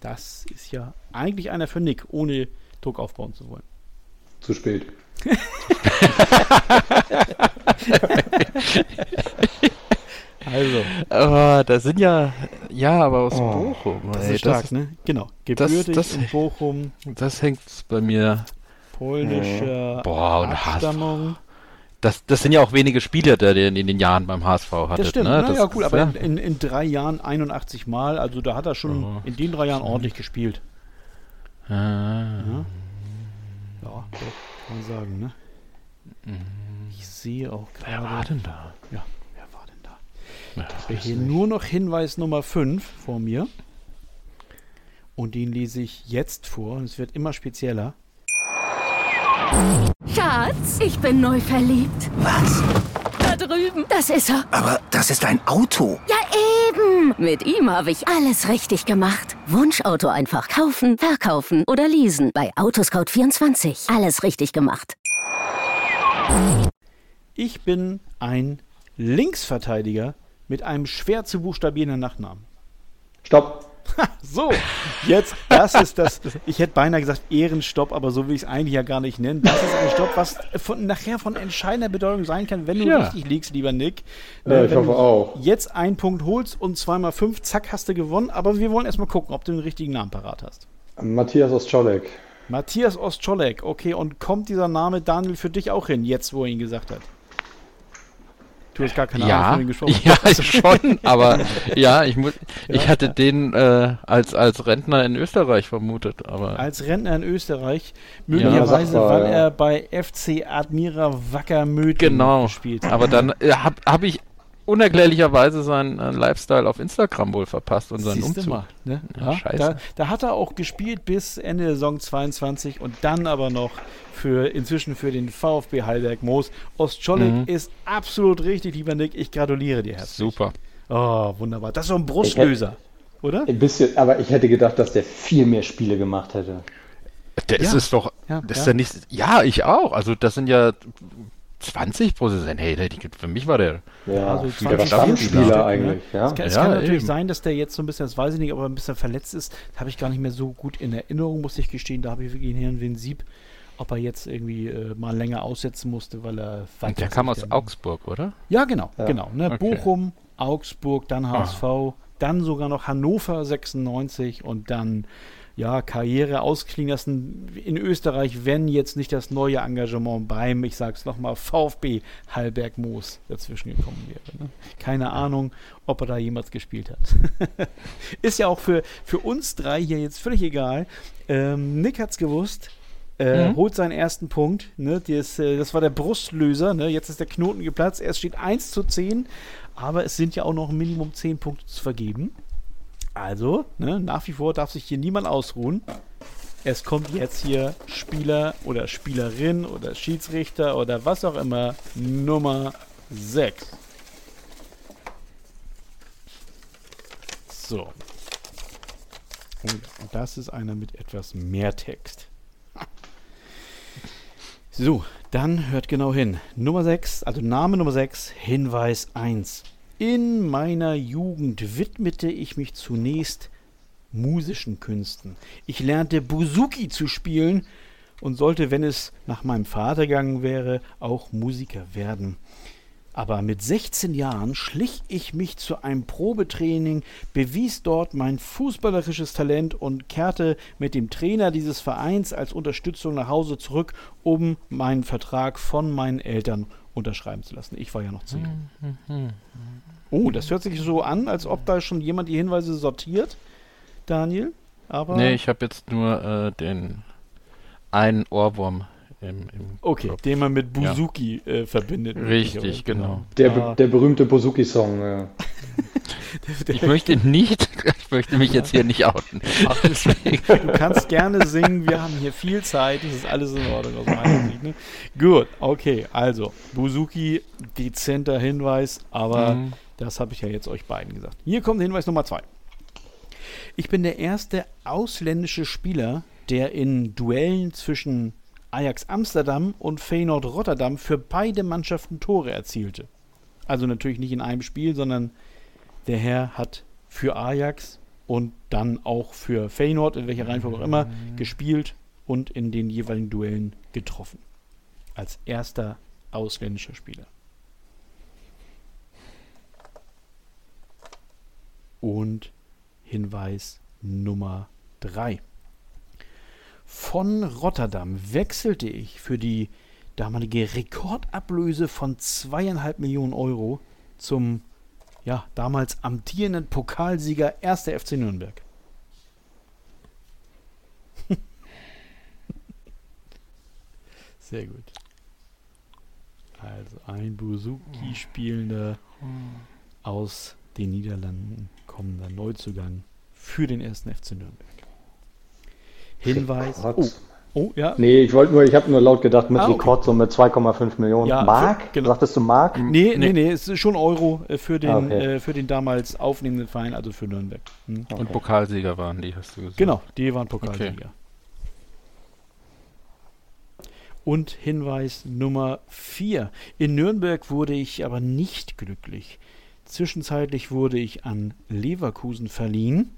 Das ist ja eigentlich einer für Nick, ohne Druck aufbauen zu wollen. Zu spät. [LAUGHS] also. Aber da sind ja, ja, aber aus oh, Bochum. Das ey, ist stark, das, ne? Genau. Gebürtig das, das, in Bochum. Das hängt bei mir. Polnische Boah, und Abstammung. Das, das sind ja auch wenige Spieler, die ihr in den Jahren beim HSV hattet. Das stimmt, ne? das, ja cool, aber ja. In, in, drei Jahren 81 Mal, also da hat er schon oh. in den drei Jahren ordentlich gespielt. Ah. Ja, ja kann man sagen, ne? Mhm. Ich sehe auch gerade... Wer war denn da? Ja, wer war denn da? Ja, ich habe hier nur noch Hinweis Nummer 5 vor mir. Und den lese ich jetzt vor. Und es wird immer spezieller. Schatz, ich bin neu verliebt. Was? Da drüben. Das ist er. Aber das ist ein Auto. Ja, eben. Mit ihm habe ich alles richtig gemacht. Wunschauto einfach kaufen, verkaufen oder leasen. Bei Autoscout24. Alles richtig gemacht. Ich bin ein Linksverteidiger mit einem schwer zu buchstabierenden Nachnamen. Stopp. [LAUGHS] so, jetzt, das ist das, ich hätte beinahe gesagt Ehrenstopp, aber so will ich es eigentlich ja gar nicht nennen. Das ist ein Stopp, was von, nachher von entscheidender Bedeutung sein kann, wenn du ja. richtig liegst, lieber Nick. Ja, ich hoffe auch. Jetzt einen Punkt holst und zweimal fünf, zack, hast du gewonnen. Aber wir wollen erstmal gucken, ob du den richtigen Namen parat hast. Matthias Ostscholek. Matthias Ostscholek, okay. Und kommt dieser Name Daniel für dich auch hin, jetzt wo er ihn gesagt hat? Du hast gar keine ja, Ahnung von gesprochen. [LAUGHS] Ja, schon, aber ja, ich, muss, ja, ich hatte ja. den äh, als, als Rentner in Österreich vermutet. Aber als Rentner in Österreich, möglicherweise, ja, weil er bei FC Admira Wackermöten genau. gespielt hat. Aber dann äh, habe hab ich unerklärlicherweise seinen äh, Lifestyle auf Instagram wohl verpasst und seinen Umzug. Mal, ne? ja, scheiße. Da, da, hat er auch gespielt bis Ende der Saison 22 und dann aber noch für inzwischen für den VfB Heidelberg Moos. Ostschollig mhm. ist absolut richtig, lieber Nick. Ich gratuliere dir herzlich. Super. Oh, wunderbar. Das ist so ein Brustlöser, oder? Ein bisschen, aber ich hätte gedacht, dass der viel mehr Spiele gemacht hätte. Der ja. ist es doch. Ja, das ja. Ist ja, nicht, ja, ich auch. Also das sind ja 20 pro Saison. Hey, für mich war der, ja, also 20 Stammspieler eigentlich. Ja. Es kann, es ja, kann natürlich sein, dass der jetzt so ein bisschen, das weiß ich nicht, aber ein bisschen verletzt ist. Das habe ich gar nicht mehr so gut in Erinnerung, muss ich gestehen. Da habe ich wirklich Herrn Wien Sieb, ob er jetzt irgendwie äh, mal länger aussetzen musste, weil er Und Der kam aus Augsburg, oder? Ja, genau, ja. genau. Ne? Okay. Bochum, Augsburg, dann HSV, ah. dann sogar noch Hannover 96 und dann ja, Karriere ausklingen lassen in Österreich, wenn jetzt nicht das neue Engagement beim, ich sag's nochmal, VfB Hallberg Moos dazwischen gekommen wäre. Ne? Keine Ahnung, ob er da jemals gespielt hat. [LAUGHS] Ist ja auch für, für uns drei hier jetzt völlig egal. Ähm, Nick hat's gewusst. Äh, mhm. holt seinen ersten Punkt. Ne? Das, äh, das war der Brustlöser. Ne? Jetzt ist der Knoten geplatzt. Erst steht 1 zu 10, aber es sind ja auch noch Minimum 10 Punkte zu vergeben. Also, ne, nach wie vor darf sich hier niemand ausruhen. Es kommt jetzt hier Spieler oder Spielerin oder Schiedsrichter oder was auch immer Nummer 6. So. Und das ist einer mit etwas mehr Text. So, dann hört genau hin. Nummer 6, also Name Nummer 6, Hinweis 1. In meiner Jugend widmete ich mich zunächst musischen Künsten. Ich lernte Buzuki zu spielen und sollte, wenn es nach meinem Vater gegangen wäre, auch Musiker werden. Aber mit 16 Jahren schlich ich mich zu einem Probetraining, bewies dort mein fußballerisches Talent und kehrte mit dem Trainer dieses Vereins als Unterstützung nach Hause zurück, um meinen Vertrag von meinen Eltern unterschreiben zu lassen. Ich war ja noch zu jung. Hm, hm, hm, Oh, das hört sich so an, als ob da schon jemand die Hinweise sortiert, Daniel. Aber nee, ich habe jetzt nur äh, den einen Ohrwurm im, im Okay, Kopf. den man mit Buzuki ja. äh, verbindet. Richtig, genau. Der, ah. der berühmte Buzuki-Song, ja. [LAUGHS] ich möchte nicht, [LAUGHS] ich möchte mich jetzt hier nicht outen. Ach, du kannst gerne singen, wir haben hier viel Zeit, das ist alles in Ordnung aus meiner Sicht. Ne? Gut, okay, also Buzuki, dezenter Hinweis, aber mhm. Das habe ich ja jetzt euch beiden gesagt. Hier kommt Hinweis Nummer zwei. Ich bin der erste ausländische Spieler, der in Duellen zwischen Ajax Amsterdam und Feyenoord Rotterdam für beide Mannschaften Tore erzielte. Also natürlich nicht in einem Spiel, sondern der Herr hat für Ajax und dann auch für Feyenoord, in welcher Reihenfolge auch immer, gespielt und in den jeweiligen Duellen getroffen. Als erster ausländischer Spieler. Und Hinweis Nummer 3. Von Rotterdam wechselte ich für die damalige Rekordablöse von zweieinhalb Millionen Euro zum ja, damals amtierenden Pokalsieger 1. FC Nürnberg. [LAUGHS] Sehr gut. Also ein Buzuki-Spielender aus den Niederlanden kommender Neuzugang für den ersten FC Nürnberg. Hinweis. Oh, oh, ja. Nee, ich wollte nur, ich habe nur laut gedacht mit ah, okay. Rekordsumme 2,5 Millionen. Ja, Mark? Für, genau. Sagtest du Mark? Nee, nee, nee, es ist schon Euro äh, für den, ah, okay. äh, für den damals aufnehmenden Verein, also für Nürnberg. Hm. Okay. Und Pokalsieger waren die, hast du gesagt. Genau, die waren Pokalsieger. Und Hinweis Nummer 4. In Nürnberg wurde ich aber nicht glücklich. Zwischenzeitlich wurde ich an Leverkusen verliehen.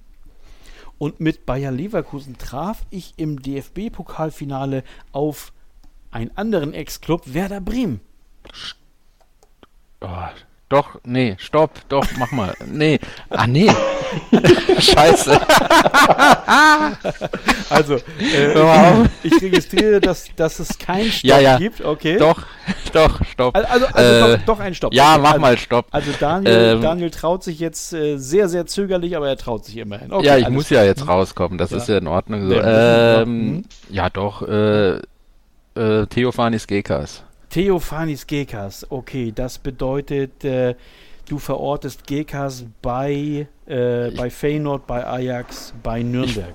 Und mit Bayer Leverkusen traf ich im DFB-Pokalfinale auf einen anderen Ex-Club, Werder Bremen. Oh, doch, nee, stopp, doch, mach mal. Nee. Ah, nee. [LAUGHS] Scheiße. [LAUGHS] also, äh, ich, ich, registriere, dass, dass es keinen Stopp ja, ja. gibt, okay? Doch, [LAUGHS] doch, Stopp. Also, also äh, doch, doch, ein Stopp. Ja, okay. mach also, mal Stopp. Also Daniel, ähm, Daniel traut sich jetzt äh, sehr, sehr zögerlich, aber er traut sich immerhin. Okay, ja, ich muss ja jetzt rauskommen, das ja. ist ja in Ordnung so. Ähm, ja, doch, äh, äh, Theophanis Gekas. Theophanis Gekas, okay, das bedeutet, äh, du verortest Gekas bei, äh, bei Feyenoord, bei Ajax, bei Nürnberg.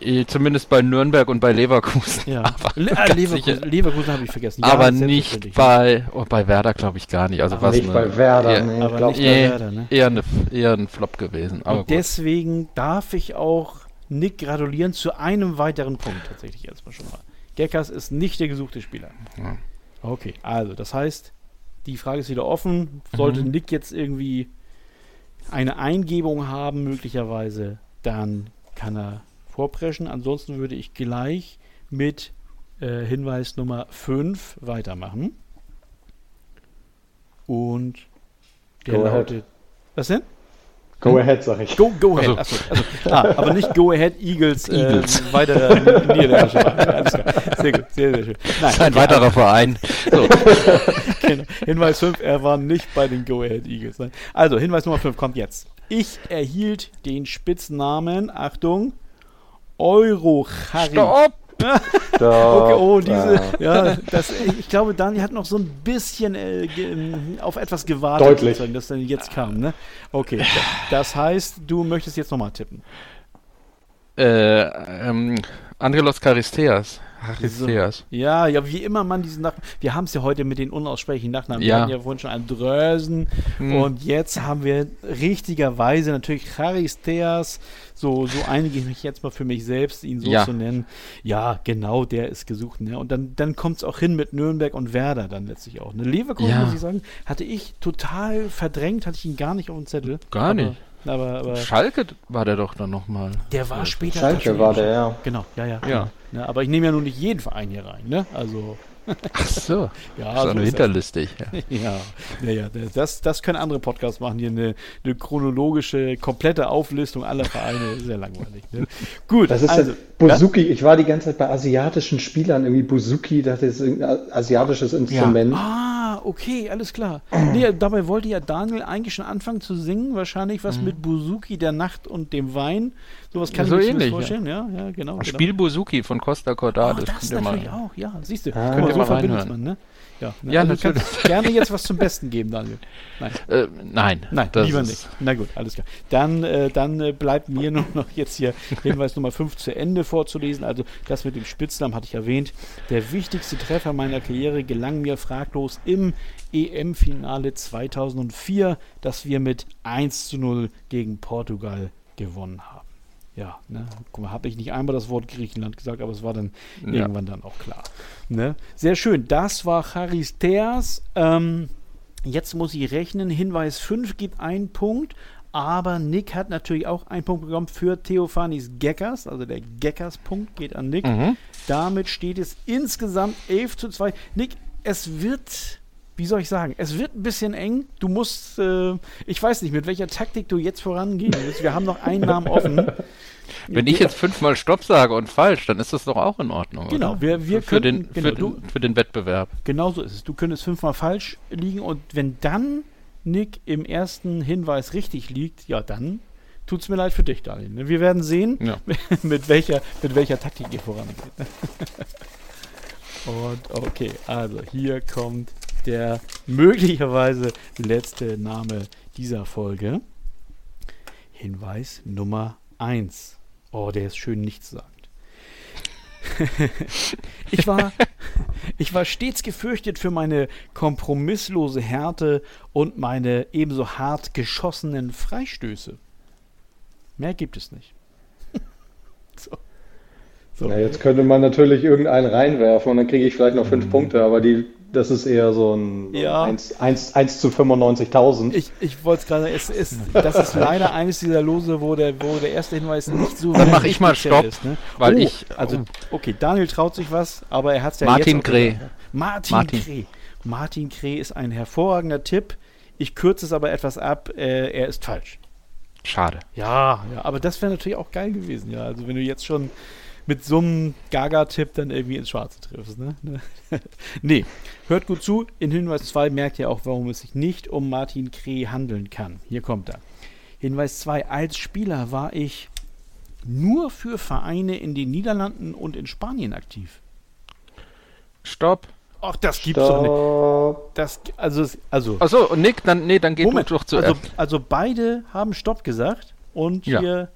Ich, zumindest bei Nürnberg und bei Leverkusen. Ja, [LAUGHS] aber Le äh, Leverkusen, Leverkusen habe ich vergessen. Ja, aber nicht bei, oh, bei Werder glaube ich gar nicht. Also aber was nicht eine, bei Werder, eher, nee, aber nicht bei Werder, ne? Eher, eine, eher ein Flop gewesen. Aber und deswegen darf ich auch Nick gratulieren zu einem weiteren Punkt tatsächlich erstmal schon mal. Gekas ist nicht der gesuchte Spieler. Ja. Okay, also das heißt, die Frage ist wieder offen. Sollte mhm. Nick jetzt irgendwie eine Eingebung haben, möglicherweise, dann kann er vorpreschen. Ansonsten würde ich gleich mit äh, Hinweis Nummer 5 weitermachen. Und der Go lautet. ahead. Was denn? Go ahead, sag ich. Go, go ahead. Achso. Achso, ah, [LAUGHS] aber nicht Go ahead Eagles. Eagles. [LAUGHS] Äh. Alles klar. Sehr gut, sehr, sehr schön. Nein, das ist ein weiterer also, Verein. So. [LAUGHS] genau. Hinweis 5, er war nicht bei den Go ahead Eagles. Also, Hinweis Nummer 5 kommt jetzt. Ich erhielt den Spitznamen, Achtung, Euro-Harry. Stopp! [LAUGHS] okay, oh, diese, ja, das, ich glaube, Daniel hat noch so ein bisschen äh, auf etwas gewartet, Deutlich. das dann jetzt kam, ne? Okay, das heißt, du möchtest jetzt nochmal tippen. Äh, ähm, Andrelos Charisteas. Charisteas. Ja, ja, wie immer man diesen Nachnamen. Wir haben es ja heute mit den unaussprechlichen Nachnamen. Ja. Wir hatten ja vorhin schon einen Drösen. Hm. Und jetzt haben wir richtigerweise natürlich Charisteas. So, so einige ich mich jetzt mal für mich selbst, ihn so ja. zu nennen. Ja, genau, der ist gesucht. Ne? Und dann, dann kommt es auch hin mit Nürnberg und Werder dann letztlich auch. Ne? Leverkusen, Ja. muss ich sagen, hatte ich total verdrängt, hatte ich ihn gar nicht auf dem Zettel. Gar Aber- nicht. Aber, aber Schalke war der doch dann nochmal. der war später. Schalke war der, ja. Genau, ja, ja. Ja. Ne, aber ich nehme ja nun nicht jeden Verein hier rein, ne? Also, Ach so. [LAUGHS] ja, das ist so nur das. hinterlistig. Ja. [LAUGHS] Ja, ja, ja, das, das können andere Podcasts machen, hier eine, eine chronologische, komplette Auflistung aller Vereine, [LAUGHS] sehr langweilig. Ne? Gut, Das ist also, also, Buzuki. Ich war die ganze Zeit bei asiatischen Spielern, irgendwie Buzuki, das ist irgendein asiatisches Instrument. Ah, okay, alles klar. Nee, dabei wollte ja Daniel eigentlich schon anfangen zu singen, wahrscheinlich was mit Buzuki, der Nacht und dem Wein. Sowas kann Mhm. So ich mir ähnlich, vorstellen, ja, ja, genau. genau. Spiel Buzuki von Costa Oh, Cordalis. das könnt ihr natürlich mal- auch, ja, siehst du. Ah. Mal, so verbindet man, ne? Ja, ne? Ja, also du natürlich. kannst gerne jetzt was zum Besten geben, Daniel. Nein. Äh, nein. Nein, das lieber nicht. Na gut, alles klar. Dann, äh, dann äh, bleibt mir nur noch jetzt hier Hinweis Nummer 5 zu Ende vorzulesen. Also das mit dem Spitznamen hatte ich erwähnt. Der wichtigste Treffer meiner Karriere gelang mir fraglos im EM-Finale 2004, das wir mit 1 zu 0 gegen Portugal gewonnen haben. Ja, ne, guck mal, habe ich nicht einmal das Wort Griechenland gesagt, aber es war dann Ja. irgendwann dann auch klar. Ne? Sehr schön, das war Charisteas. Ähm, Jetzt muss ich rechnen. Hinweis 5 gibt einen Punkt. Aber Nick hat natürlich auch einen Punkt bekommen für Theophanis Geckers. Also der Geckers-Punkt geht an Nick. Mhm. Damit steht es insgesamt 11 zu 2. Nick, es wird, wie soll ich sagen, es wird ein bisschen eng. Du musst, äh, ich weiß nicht, mit welcher Taktik du jetzt vorangehen willst. Wir haben noch einen Namen offen. [LAUGHS] Wenn ich jetzt fünfmal Stopp sage und falsch, dann ist das doch auch in Ordnung. Genau, oder? wir- wir für, für, den, könnten- genau, für, den, für den Wettbewerb. Genau so ist es. Du könntest fünfmal falsch liegen und wenn dann Nick im ersten Hinweis richtig liegt, ja, dann tut's mir leid für dich, Daniel. Wir werden sehen, Ja. [LAUGHS] mit, welcher, mit welcher Taktik ihr vorangeht. [LAUGHS] Und okay, also hier kommt der möglicherweise letzte Name dieser Folge. Hinweis Nummer 1. Oh, der ist schön nichtssagend. [LAUGHS] ich, war, ich war stets gefürchtet für meine kompromisslose Härte und meine ebenso hart geschossenen Freistöße. Mehr gibt es nicht. [LAUGHS] so. So. Ja, jetzt könnte man natürlich irgendeinen reinwerfen und dann kriege ich vielleicht noch fünf mhm. Punkte, aber die, das ist eher so ein ja. 1, 1, 1 zu 95.000. Ich, ich wollte es gerade, es ist, das ist leider [LAUGHS] eines dieser Lose, wo der, wo der erste Hinweis nicht so Dann mache ich mal Stopp, ist, ne? weil oh, ich. Also, oh. okay, Daniel traut sich was, aber er hat es ja Martin jetzt Grey. Martin, Martin Grey. Martin Kreh ist ein hervorragender Tipp. Ich kürze es aber etwas ab. Äh, er ist falsch. Schade. Ja, ja, aber das wäre natürlich auch geil gewesen, ja. Also wenn du jetzt schon mit so einem Gaga-Tipp dann irgendwie ins Schwarze triffst, ne? [LAUGHS] nee, hört gut zu. In Hinweis 2 merkt ihr auch, warum es sich nicht um Martin Kreh handeln kann. Hier kommt er. Hinweis 2. Als Spieler war ich nur für Vereine in den Niederlanden und in Spanien aktiv. Stopp. Ach, das gibt's Stopp. doch nicht. Das, also, also. Achso, und Nick, dann, nee, dann geht Moment, doch zu also, also beide haben Stopp gesagt und ja. hier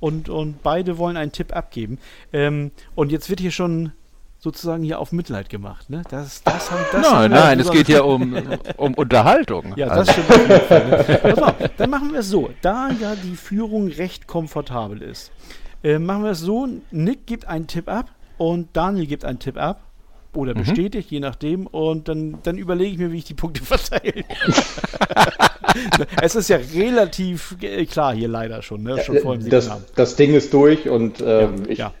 und, und beide wollen einen Tipp abgeben. Ähm, und jetzt wird hier schon sozusagen hier auf Mitleid gemacht. Ne? Das, das haben, das nein, nein, es geht ja um, um Unterhaltung. Ja, das also. stimmt Fall. Ne? Auf, dann machen wir es so. Da ja die Führung recht komfortabel ist, äh, machen wir es so: Nick gibt einen Tipp ab und Daniel gibt einen Tipp ab oder mhm. bestätigt, je nachdem. Und dann, dann überlege ich mir, wie ich die Punkte [LAUGHS] verteile. es ist ja relativ klar hier leider schon, ne? schon vor dem das, das Ding ist durch und ähm, ja, ich ja.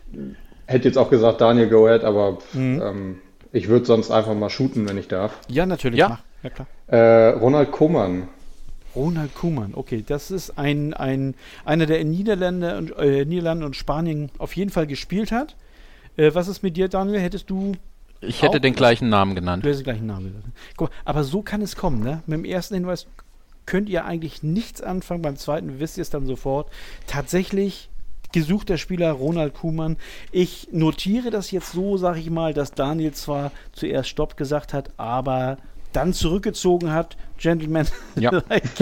hätte jetzt auch gesagt, Daniel, go ahead, aber mhm. ähm, ich würde sonst einfach mal shooten, wenn ich darf. Ja, natürlich. Ja, ja klar. Äh, Ronald Koeman. Ronald Koeman, okay, das ist ein, ein, einer, der in Niederlande und, äh, Niederlanden und Spanien auf jeden Fall gespielt hat. Äh, was ist mit dir, Daniel? Hättest du ich hätte den gleichen Namen genannt. Du hättest den gleichen Namen genannt. Guck, aber so kann es kommen, ne? Mit dem ersten Hinweis könnt ihr eigentlich nichts anfangen, beim zweiten wisst ihr es dann sofort. Tatsächlich gesuchter Spieler Ronald Kuhmann. Ich notiere das jetzt so, sage ich mal, dass Daniel zwar zuerst Stopp gesagt hat, aber dann zurückgezogen hat, Gentleman. Ja.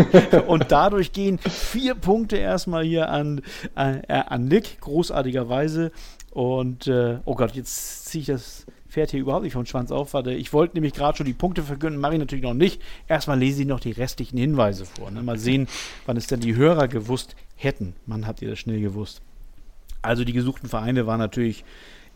[LAUGHS] und dadurch gehen vier Punkte erstmal hier an, äh, an Nick, großartigerweise. Und äh, oh Gott, jetzt ziehe ich das fährt hier überhaupt nicht vom Schwanz auf. Warte, ich wollte nämlich gerade schon die Punkte verkünden, mache ich natürlich noch nicht. Erstmal lese ich noch die restlichen Hinweise vor. Ne? Mal sehen, wann es denn die Hörer gewusst hätten. Mann, habt ihr das schnell gewusst. Also die gesuchten Vereine waren natürlich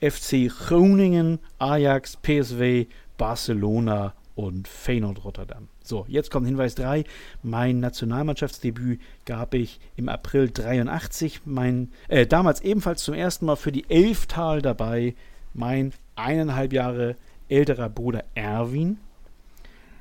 FC Groningen, Ajax, PSW, Barcelona und Feyenoord Rotterdam. So, jetzt kommt Hinweis 3. Mein Nationalmannschaftsdebüt gab ich im April 83. Mein, äh, damals ebenfalls zum ersten Mal für die Elftal dabei. Mein eineinhalb Jahre älterer Bruder Erwin.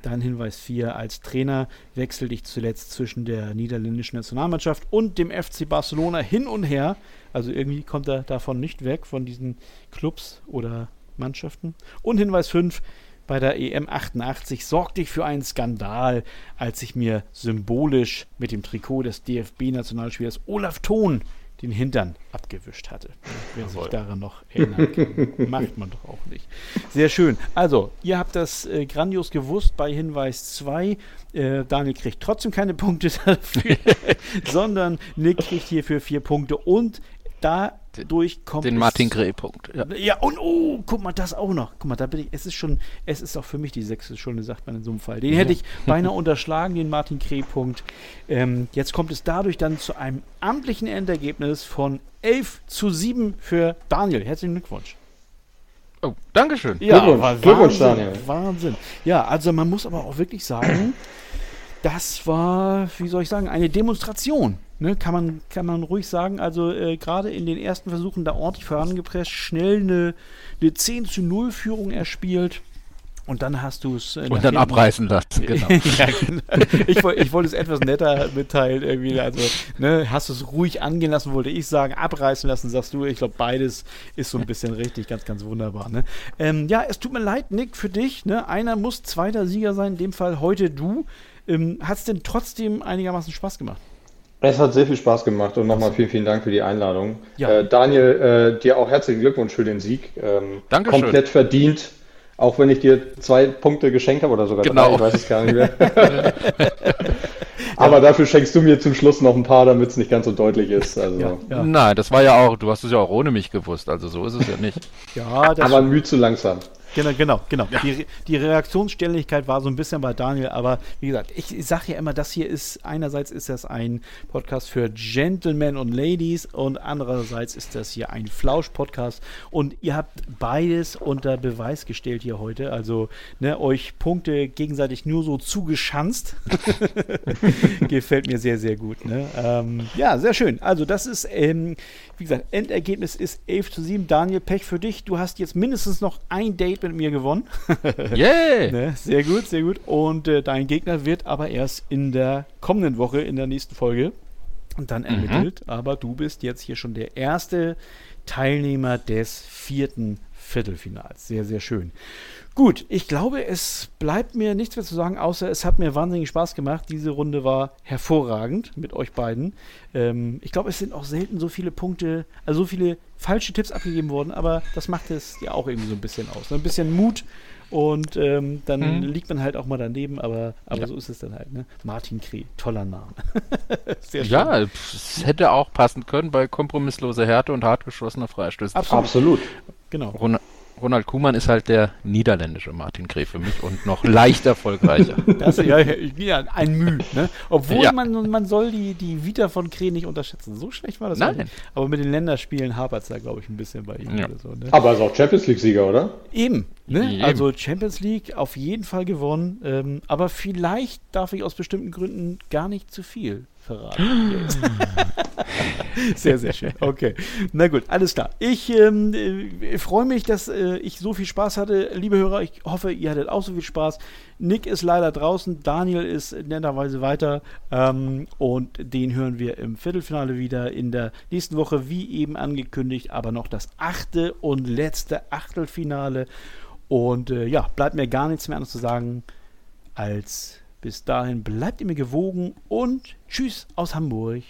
Dann Hinweis 4, als Trainer wechselte ich zuletzt zwischen der niederländischen Nationalmannschaft und dem FC Barcelona hin und her. Also irgendwie kommt er davon nicht weg, von diesen Clubs oder Mannschaften. Und Hinweis 5, bei der EM 88 sorgte ich für einen Skandal, als ich mir symbolisch mit dem Trikot des DFB-Nationalspielers Olaf Thon den Hintern abgewischt hatte. Wer sich daran noch erinnern kann. [LAUGHS] Macht man doch auch nicht. Sehr schön. Also, ihr habt das äh, grandios gewusst bei Hinweis 2. Äh, Daniel kriegt trotzdem keine Punkte [LAUGHS] dafür, [LAUGHS] sondern Nick kriegt hierfür vier Punkte und dadurch kommt den Martin Grey-Punkt. Ja. ja, und oh, guck mal, das auch noch. Guck mal, da bin ich, es ist schon, es ist auch für mich die sechste Stunde, sagt man in so einem Fall. Den ja. hätte ich [LAUGHS] beinahe unterschlagen, den Martin Grey-Punkt. Ähm, jetzt kommt es dadurch dann zu einem amtlichen Endergebnis von 11 zu 7 für Daniel. Herzlichen Glückwunsch. Oh, Dankeschön. Ja, Glückwunsch, Glückwunsch Daniel. Wahnsinn. Ja, also man muss aber auch wirklich sagen, das war, wie soll ich sagen, eine Demonstration. Ne, kann, man, kann man ruhig sagen. Also äh, gerade in den ersten Versuchen da ordentlich vorangepresst, schnell eine, eine 10 zu 0 Führung erspielt. Und dann hast du es. Äh, und dann abreißen lassen, genau. [LAUGHS] ja, genau. Ich, ich wollte es etwas netter mitteilen, irgendwie. Also, ne, hast du es ruhig angehen lassen, wollte ich sagen. Abreißen lassen, sagst du. Ich glaube, beides ist so ein bisschen richtig, ganz, ganz wunderbar. Ne? Ähm, ja, es tut mir leid, Nick, für dich. Ne? Einer muss zweiter Sieger sein, in dem Fall heute du. Ähm, Hat es denn trotzdem einigermaßen Spaß gemacht? Es hat sehr viel Spaß gemacht und nochmal vielen, vielen Dank für die Einladung. Ja. Äh, Daniel, äh, dir auch herzlichen Glückwunsch für den Sieg. Ähm, Dankeschön. Komplett verdient, auch wenn ich dir zwei Punkte geschenkt habe oder sogar genau. drei, ich weiß es gar nicht mehr. [LAUGHS] Aber ja. dafür schenkst du mir zum Schluss noch ein paar, damit es nicht ganz so deutlich ist. Also. Ja, ja. Nein, das war ja auch, du hast es ja auch ohne mich gewusst, also so ist es ja nicht. [LAUGHS] ja, Aber Mühe zu langsam. Genau, genau, genau. Ja. Die, die Reaktionsständigkeit war so ein bisschen bei Daniel, aber wie gesagt, ich, ich sage ja immer, das hier ist, einerseits ist das ein Podcast für Gentlemen und Ladies und andererseits ist das hier ein Flausch-Podcast und ihr habt beides unter Beweis gestellt hier heute. Also ne, euch Punkte gegenseitig nur so zugeschanzt. [LAUGHS] Gefällt mir sehr, sehr gut. Ne? Ähm, ja, sehr schön. Also das ist, ähm, wie gesagt, Endergebnis ist 11 zu 7. Daniel, Pech für dich. Du hast jetzt mindestens noch ein Date mit mir gewonnen. [LAUGHS] Yeah! ne? Sehr gut, sehr gut. Und äh, dein Gegner wird aber erst in der kommenden Woche, in der nächsten Folge, dann ermittelt. Mhm. Aber du bist jetzt hier schon der erste Teilnehmer des vierten Viertelfinals. Sehr, sehr schön. Gut, ich glaube, es bleibt mir nichts mehr zu sagen, außer es hat mir wahnsinnig Spaß gemacht. Diese Runde war hervorragend mit euch beiden. Ähm, ich glaube, es sind auch selten so viele Punkte, also so viele falsche Tipps abgegeben worden, aber das macht es ja auch irgendwie so ein bisschen aus. Ein bisschen Mut und ähm, dann mhm. liegt man halt auch mal daneben, aber, aber ja. so ist es dann halt. Ne? Martin Kreh, toller Name. [LAUGHS] Sehr schön. Ja, es hätte auch passen können bei kompromisslose Härte und hartgeschossener Freistöße. Absolut. Absolut. Genau. Ronald Kuhmann ist halt der niederländische Martin Greh für mich und noch leicht erfolgreicher. [LAUGHS] Das ist ja, ja ein Mühe, ne? Obwohl ja. man, man soll die, die Vita von Greh nicht unterschätzen. So schlecht war das Nein. Nicht. Aber mit den Länderspielen hapert es da, glaube ich, ein bisschen bei ihm. Ja. So, ne? Aber er ist auch Champions League-Sieger, oder? Eben, ne? Eben. Also Champions League auf jeden Fall gewonnen. Ähm, aber vielleicht darf ich aus bestimmten Gründen gar nicht zu viel verraten. [LAUGHS] sehr, sehr schön. Okay. Na gut, alles klar. Ich ähm, äh, freue mich, dass äh, ich so viel Spaß hatte. Liebe Hörer, ich hoffe, ihr hattet auch so viel Spaß. Nick ist leider draußen, Daniel ist netterweise weiter ähm, und den hören wir im Viertelfinale wieder in der nächsten Woche, wie eben angekündigt, aber noch das achte und letzte Achtelfinale. Und äh, ja, bleibt mir gar nichts mehr anderes zu sagen als bis dahin bleibt ihr mir gewogen und tschüss aus Hamburg.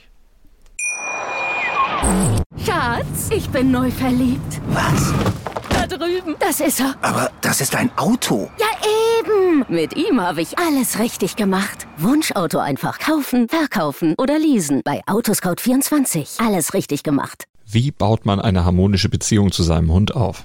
Schatz, ich bin neu verliebt. Was? Da drüben. Das ist er. Aber das ist ein Auto. Ja, eben. Mit ihm habe ich alles richtig gemacht. Wunschauto einfach kaufen, verkaufen oder leasen. Bei Autoscout24. Alles richtig gemacht. Wie baut man eine harmonische Beziehung zu seinem Hund auf?